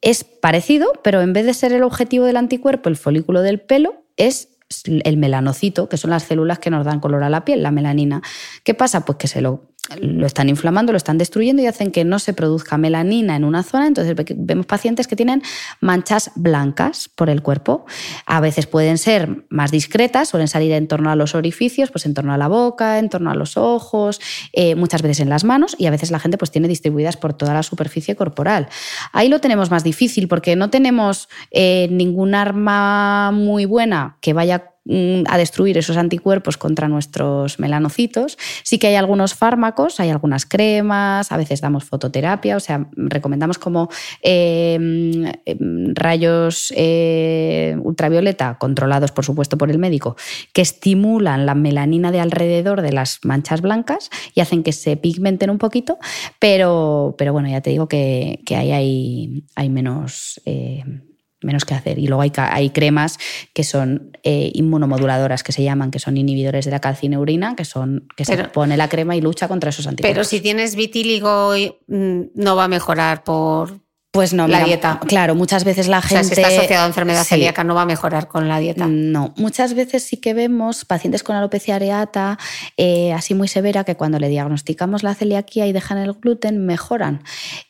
es parecido, pero en vez de ser el objetivo del anticuerpo, el folículo del pelo, es el melanocito, que son las células que nos dan color a la piel, la melanina. ¿Qué pasa? Pues que se lo lo están inflamando, lo están destruyendo y hacen que no se produzca melanina en una zona. Entonces vemos pacientes que tienen manchas blancas por el cuerpo. A veces pueden ser más discretas, suelen salir en torno a los orificios, pues en torno a la boca, en torno a los ojos, eh, muchas veces en las manos y a veces la gente pues tiene distribuidas por toda la superficie corporal. Ahí lo tenemos más difícil porque no tenemos eh, ningún arma muy buena que vaya a destruir esos anticuerpos contra nuestros melanocitos. Sí que hay algunos fármacos, hay algunas cremas, a veces damos fototerapia, o sea, recomendamos como em, em, rayos eh, ultravioleta, controlados por supuesto por el médico, que estimulan la melanina de alrededor de las manchas blancas y hacen que se pigmenten un poquito, pero, pero bueno, ya te digo que, ahí hay, hay menos... Eh, menos que hacer. Y luego hay, hay cremas que son eh, inmunomoduladoras, que se llaman, que son inhibidores de la calcineurina, que son que se pone la crema y lucha contra esos anticuerpos. Pero si tienes vitíligo, mm, no va a mejorar por, pues no, la dieta. Claro, muchas veces la gente. O sea, si está asociado a enfermedad celíaca, no va a mejorar con la dieta. No, muchas veces sí que vemos pacientes con alopecia areata, eh, así muy severa, que cuando le diagnosticamos la celiaquía y dejan el gluten, mejoran.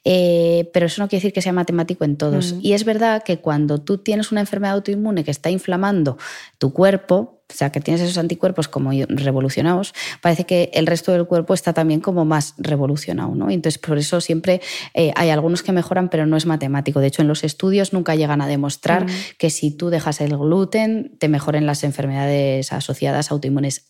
Eh, pero eso no quiere decir que sea matemático en todos. Mm. Y es verdad que cuando tú tienes una enfermedad autoinmune que está inflamando tu cuerpo, o sea, que tienes esos anticuerpos como revolucionados, parece que el resto del cuerpo está también como más revolucionado, ¿no? Entonces, por eso siempre eh, hay algunos que mejoran, pero no es matemático. De hecho, en los estudios nunca llegan a demostrar que si tú dejas el gluten, te mejoren las enfermedades asociadas autoinmunes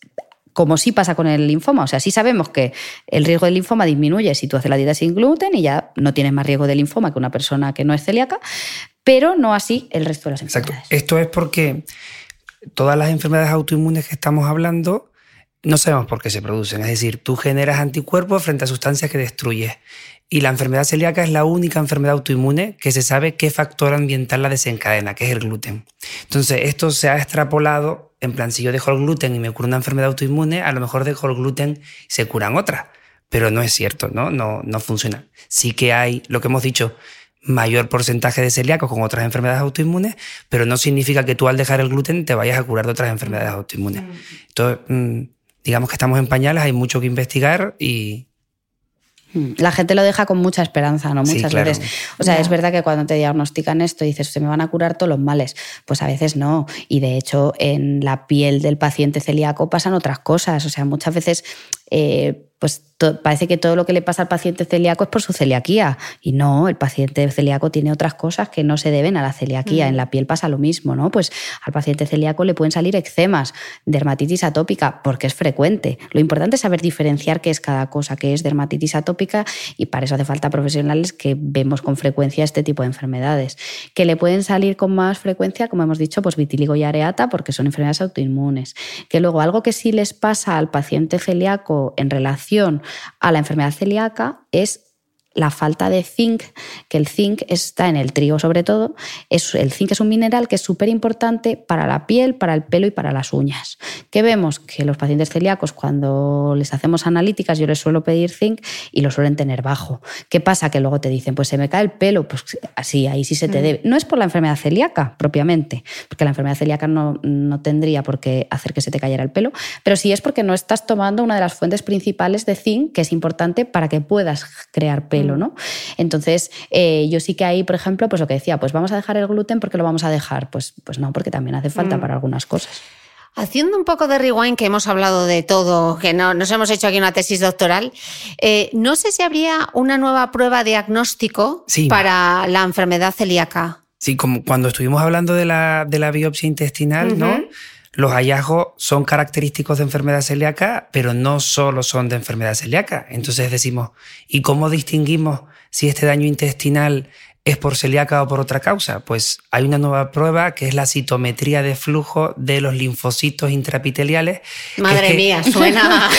como sí pasa con el linfoma. O sea, sí sabemos que el riesgo del linfoma disminuye si tú haces la dieta sin gluten y ya no tienes más riesgo de linfoma que una persona que no es celíaca, pero no así el resto de las enfermedades. Exacto. Esto es porque todas las enfermedades autoinmunes que estamos hablando no sabemos por qué se producen. Es decir, tú generas anticuerpos frente a sustancias que destruyes. Y la enfermedad celíaca es la única enfermedad autoinmune que se sabe qué factor ambiental la desencadena, que es el gluten. Entonces, esto se ha extrapolado en plan, si yo dejo el gluten y me curo una enfermedad autoinmune, a lo mejor dejo el gluten se curan otras. pero no es cierto, ¿no? No, no funciona. Sí que hay, lo que hemos dicho, mayor porcentaje de celíacos con otras enfermedades autoinmunes, pero no significa que tú al dejar el gluten te vayas a curar de otras enfermedades autoinmunes. Mm. Entonces, mm, digamos que estamos en pañales, hay mucho que investigar y, Mm. La gente lo deja con mucha esperanza, ¿no? Muchas veces. O sea, es verdad que cuando te diagnostican esto y dices, se me van a curar todos los males. Pues a veces no. Y de hecho, en la piel del paciente celíaco pasan otras cosas. O sea, muchas veces eh, pues parece que todo lo que le pasa al paciente celíaco es por su celiaquía. Y no, el paciente celíaco tiene otras cosas que no se deben a la celiaquía. Mm. En la piel pasa lo mismo, ¿no? Pues al paciente celíaco le pueden salir eczemas, dermatitis atópica, porque es frecuente. Lo importante es saber diferenciar qué es cada cosa, qué es dermatitis atópica, y para eso hace falta profesionales que vemos con frecuencia este tipo de enfermedades. Que le pueden salir con más frecuencia, como hemos dicho, pues vitíligo y areata, porque son enfermedades autoinmunes. Que luego algo que sí les pasa al paciente celíaco en relación a la enfermedad celíaca es la falta de zinc, que el zinc está en el trigo sobre todo, es, el zinc es un mineral que es súper importante para la piel, para el pelo y para las uñas. ¿Qué vemos? Que los pacientes celíacos cuando les hacemos analíticas yo les suelo pedir zinc y lo suelen tener bajo. ¿Qué pasa? Que luego te dicen, pues se me cae el pelo, pues así, ahí sí se te mm. debe. No es por la enfermedad celíaca propiamente, porque la enfermedad celíaca no, no tendría por qué hacer que se te cayera el pelo, pero sí es porque no estás tomando una de las fuentes principales de zinc que es importante para que puedas crear pelo. ¿No? Entonces, eh, yo sí que ahí, por ejemplo, pues lo que decía, pues vamos a dejar el gluten porque lo vamos a dejar. Pues, pues no, porque también hace falta mm. para algunas cosas. Haciendo un poco de rewind, que hemos hablado de todo, que no, nos hemos hecho aquí una tesis doctoral, eh, no sé si habría una nueva prueba diagnóstico para la enfermedad celíaca. Sí, como cuando estuvimos hablando de la, de la biopsia intestinal, ¿no? Los hallazgos son característicos de enfermedad celíaca, pero no solo son de enfermedad celíaca. Entonces decimos, ¿y cómo distinguimos si este daño intestinal es por celíaca o por otra causa? Pues hay una nueva prueba que es la citometría de flujo de los linfocitos intraepiteliales. Madre mía, suena.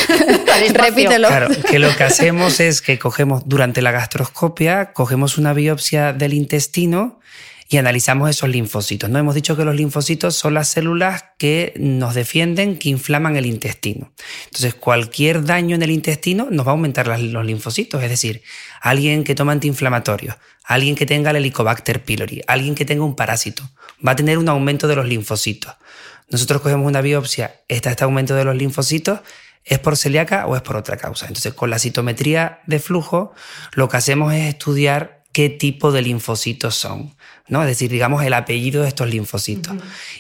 Repítelo. Claro, que lo que hacemos es que cogemos durante la gastroscopia, cogemos una biopsia del intestino y analizamos esos linfocitos. No hemos dicho que los linfocitos son las células que nos defienden, que inflaman el intestino. Entonces, cualquier daño en el intestino nos va a aumentar los linfocitos, es decir, alguien que toma antiinflamatorios, alguien que tenga el Helicobacter pylori, alguien que tenga un parásito, va a tener un aumento de los linfocitos. Nosotros cogemos una biopsia, está este aumento de los linfocitos, ¿Es por celíaca o es por otra causa? Entonces, con la citometría de flujo, lo que hacemos es estudiar qué tipo de linfocitos son, ¿no? Es decir, digamos el apellido de estos linfocitos.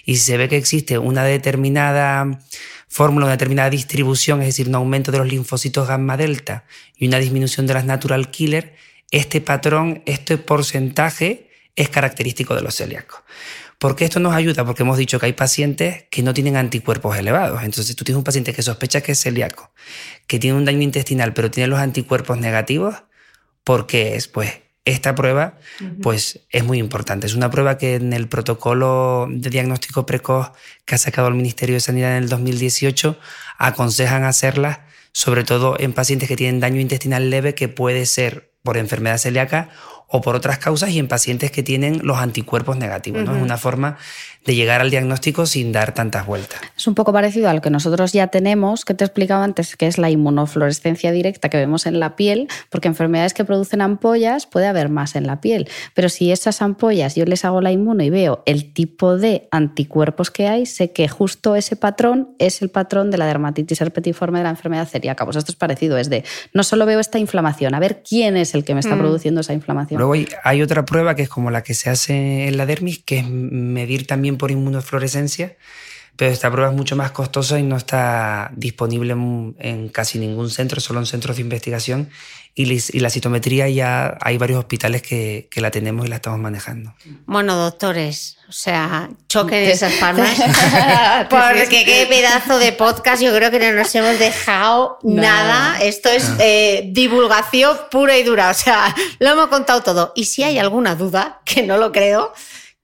Y si se ve que existe una determinada fórmula, una determinada distribución, es decir, un aumento de los linfocitos gamma delta y una disminución de las natural killer, este patrón, este porcentaje es característico de los celíacos. ¿Por qué esto nos ayuda? Porque hemos dicho que hay pacientes que no tienen anticuerpos elevados. Entonces, tú tienes un paciente que sospecha que es celíaco, que tiene un daño intestinal, pero tiene los anticuerpos negativos. ¿Por qué es? Pues esta prueba, pues es muy importante. Es una prueba que en el protocolo de diagnóstico precoz que ha sacado el Ministerio de Sanidad en el 2018 aconsejan hacerla, sobre todo en pacientes que tienen daño intestinal leve, que puede ser por enfermedad celíaca o por otras causas y en pacientes que tienen los anticuerpos negativos. ¿no? Es una forma de llegar al diagnóstico sin dar tantas vueltas. Es un poco parecido al que nosotros ya tenemos, que te explicaba antes, que es la inmunofluorescencia directa que vemos en la piel, porque enfermedades que producen ampollas puede haber más en la piel. Pero si esas ampollas yo les hago la inmuno y veo el tipo de anticuerpos que hay, sé que justo ese patrón es el patrón de la dermatitis herpetiforme de la enfermedad celíaca. Pues esto es parecido, es de no solo veo esta inflamación, a ver quién es el que me está mm. produciendo esa inflamación. Luego hay otra prueba que es como la que se hace en la dermis, que es medir también por inmunofluorescencia, pero esta prueba es mucho más costosa y no está disponible en, casi ningún centro, solo en centros de investigación. Y, la citometría ya hay varios hospitales que, la tenemos y la estamos manejando. Bueno, doctores, o sea, choquen esas palmas. porque qué pedazo de podcast, yo creo que no nos hemos dejado nada. Esto es ah. eh, divulgación pura y dura. O sea, lo hemos contado todo. Y si hay alguna duda, que no lo creo,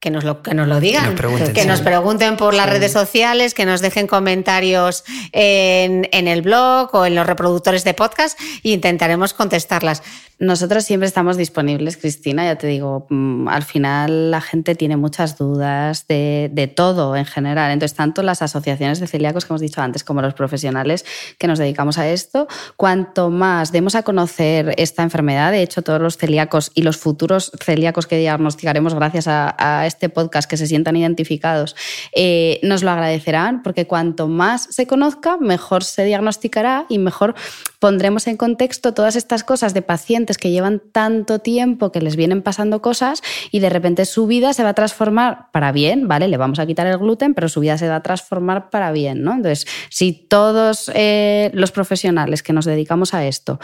que nos lo, que nos lo digan, Que nos pregunten, que sí. nos pregunten por las redes sociales, que nos dejen comentarios en, en el blog o en los reproductores de podcast e intentaremos contestarlas. Nosotros siempre estamos disponibles, Cristina, ya te digo, mm, al final la gente tiene muchas dudas de, de todo en general. Entonces, tanto las asociaciones de celíacos que hemos dicho antes como los profesionales que nos dedicamos a esto, cuanto más demos a conocer esta enfermedad, de hecho, todos los celíacos y los futuros celíacos que diagnosticaremos gracias a, a este podcast que se sientan identificados, eh, nos lo agradecerán porque cuanto más se conozca, mejor se diagnosticará y mejor pondremos en contexto todas estas cosas de pacientes que llevan tanto tiempo que les vienen pasando cosas y de repente su vida se va a transformar para bien, ¿vale? Le vamos a quitar el gluten, pero su vida se va a transformar para bien, ¿no? Entonces, si todos eh, los profesionales que nos dedicamos a esto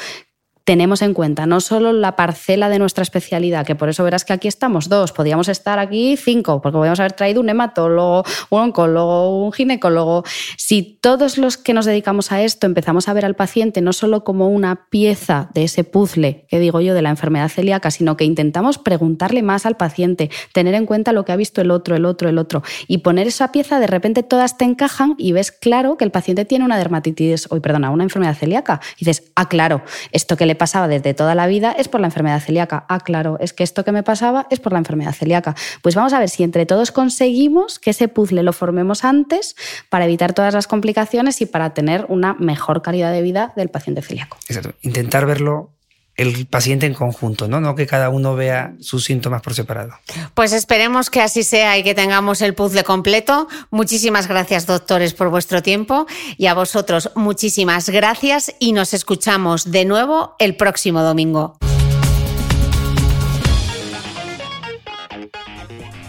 tenemos en cuenta no solo la parcela de nuestra especialidad, que por eso verás que aquí estamos dos, podíamos estar aquí cinco, porque podíamos haber traído un hematólogo, un oncólogo, un ginecólogo. Si todos los que nos dedicamos a esto empezamos a ver al paciente no solo como una pieza de ese puzzle, que digo yo, de la enfermedad celíaca, sino que intentamos preguntarle más al paciente, tener en cuenta lo que ha visto el otro, el otro, el otro, y poner esa pieza, de repente todas te encajan y ves claro que el paciente tiene una dermatitis, hoy perdona, una enfermedad celíaca. Dices, ah, claro, esto que le pasaba desde toda la vida es por la enfermedad celíaca. Ah, claro, es que esto que me pasaba es por la enfermedad celíaca. Pues vamos a ver si entre todos conseguimos que ese puzzle lo formemos antes para evitar todas las complicaciones y para tener una mejor calidad de vida del paciente celíaco. Exacto. Intentar verlo el paciente en conjunto, ¿no? No que cada uno vea sus síntomas por separado. Pues esperemos que así sea y que tengamos el puzzle completo. Muchísimas gracias, doctores, por vuestro tiempo y a vosotros muchísimas gracias y nos escuchamos de nuevo el próximo domingo.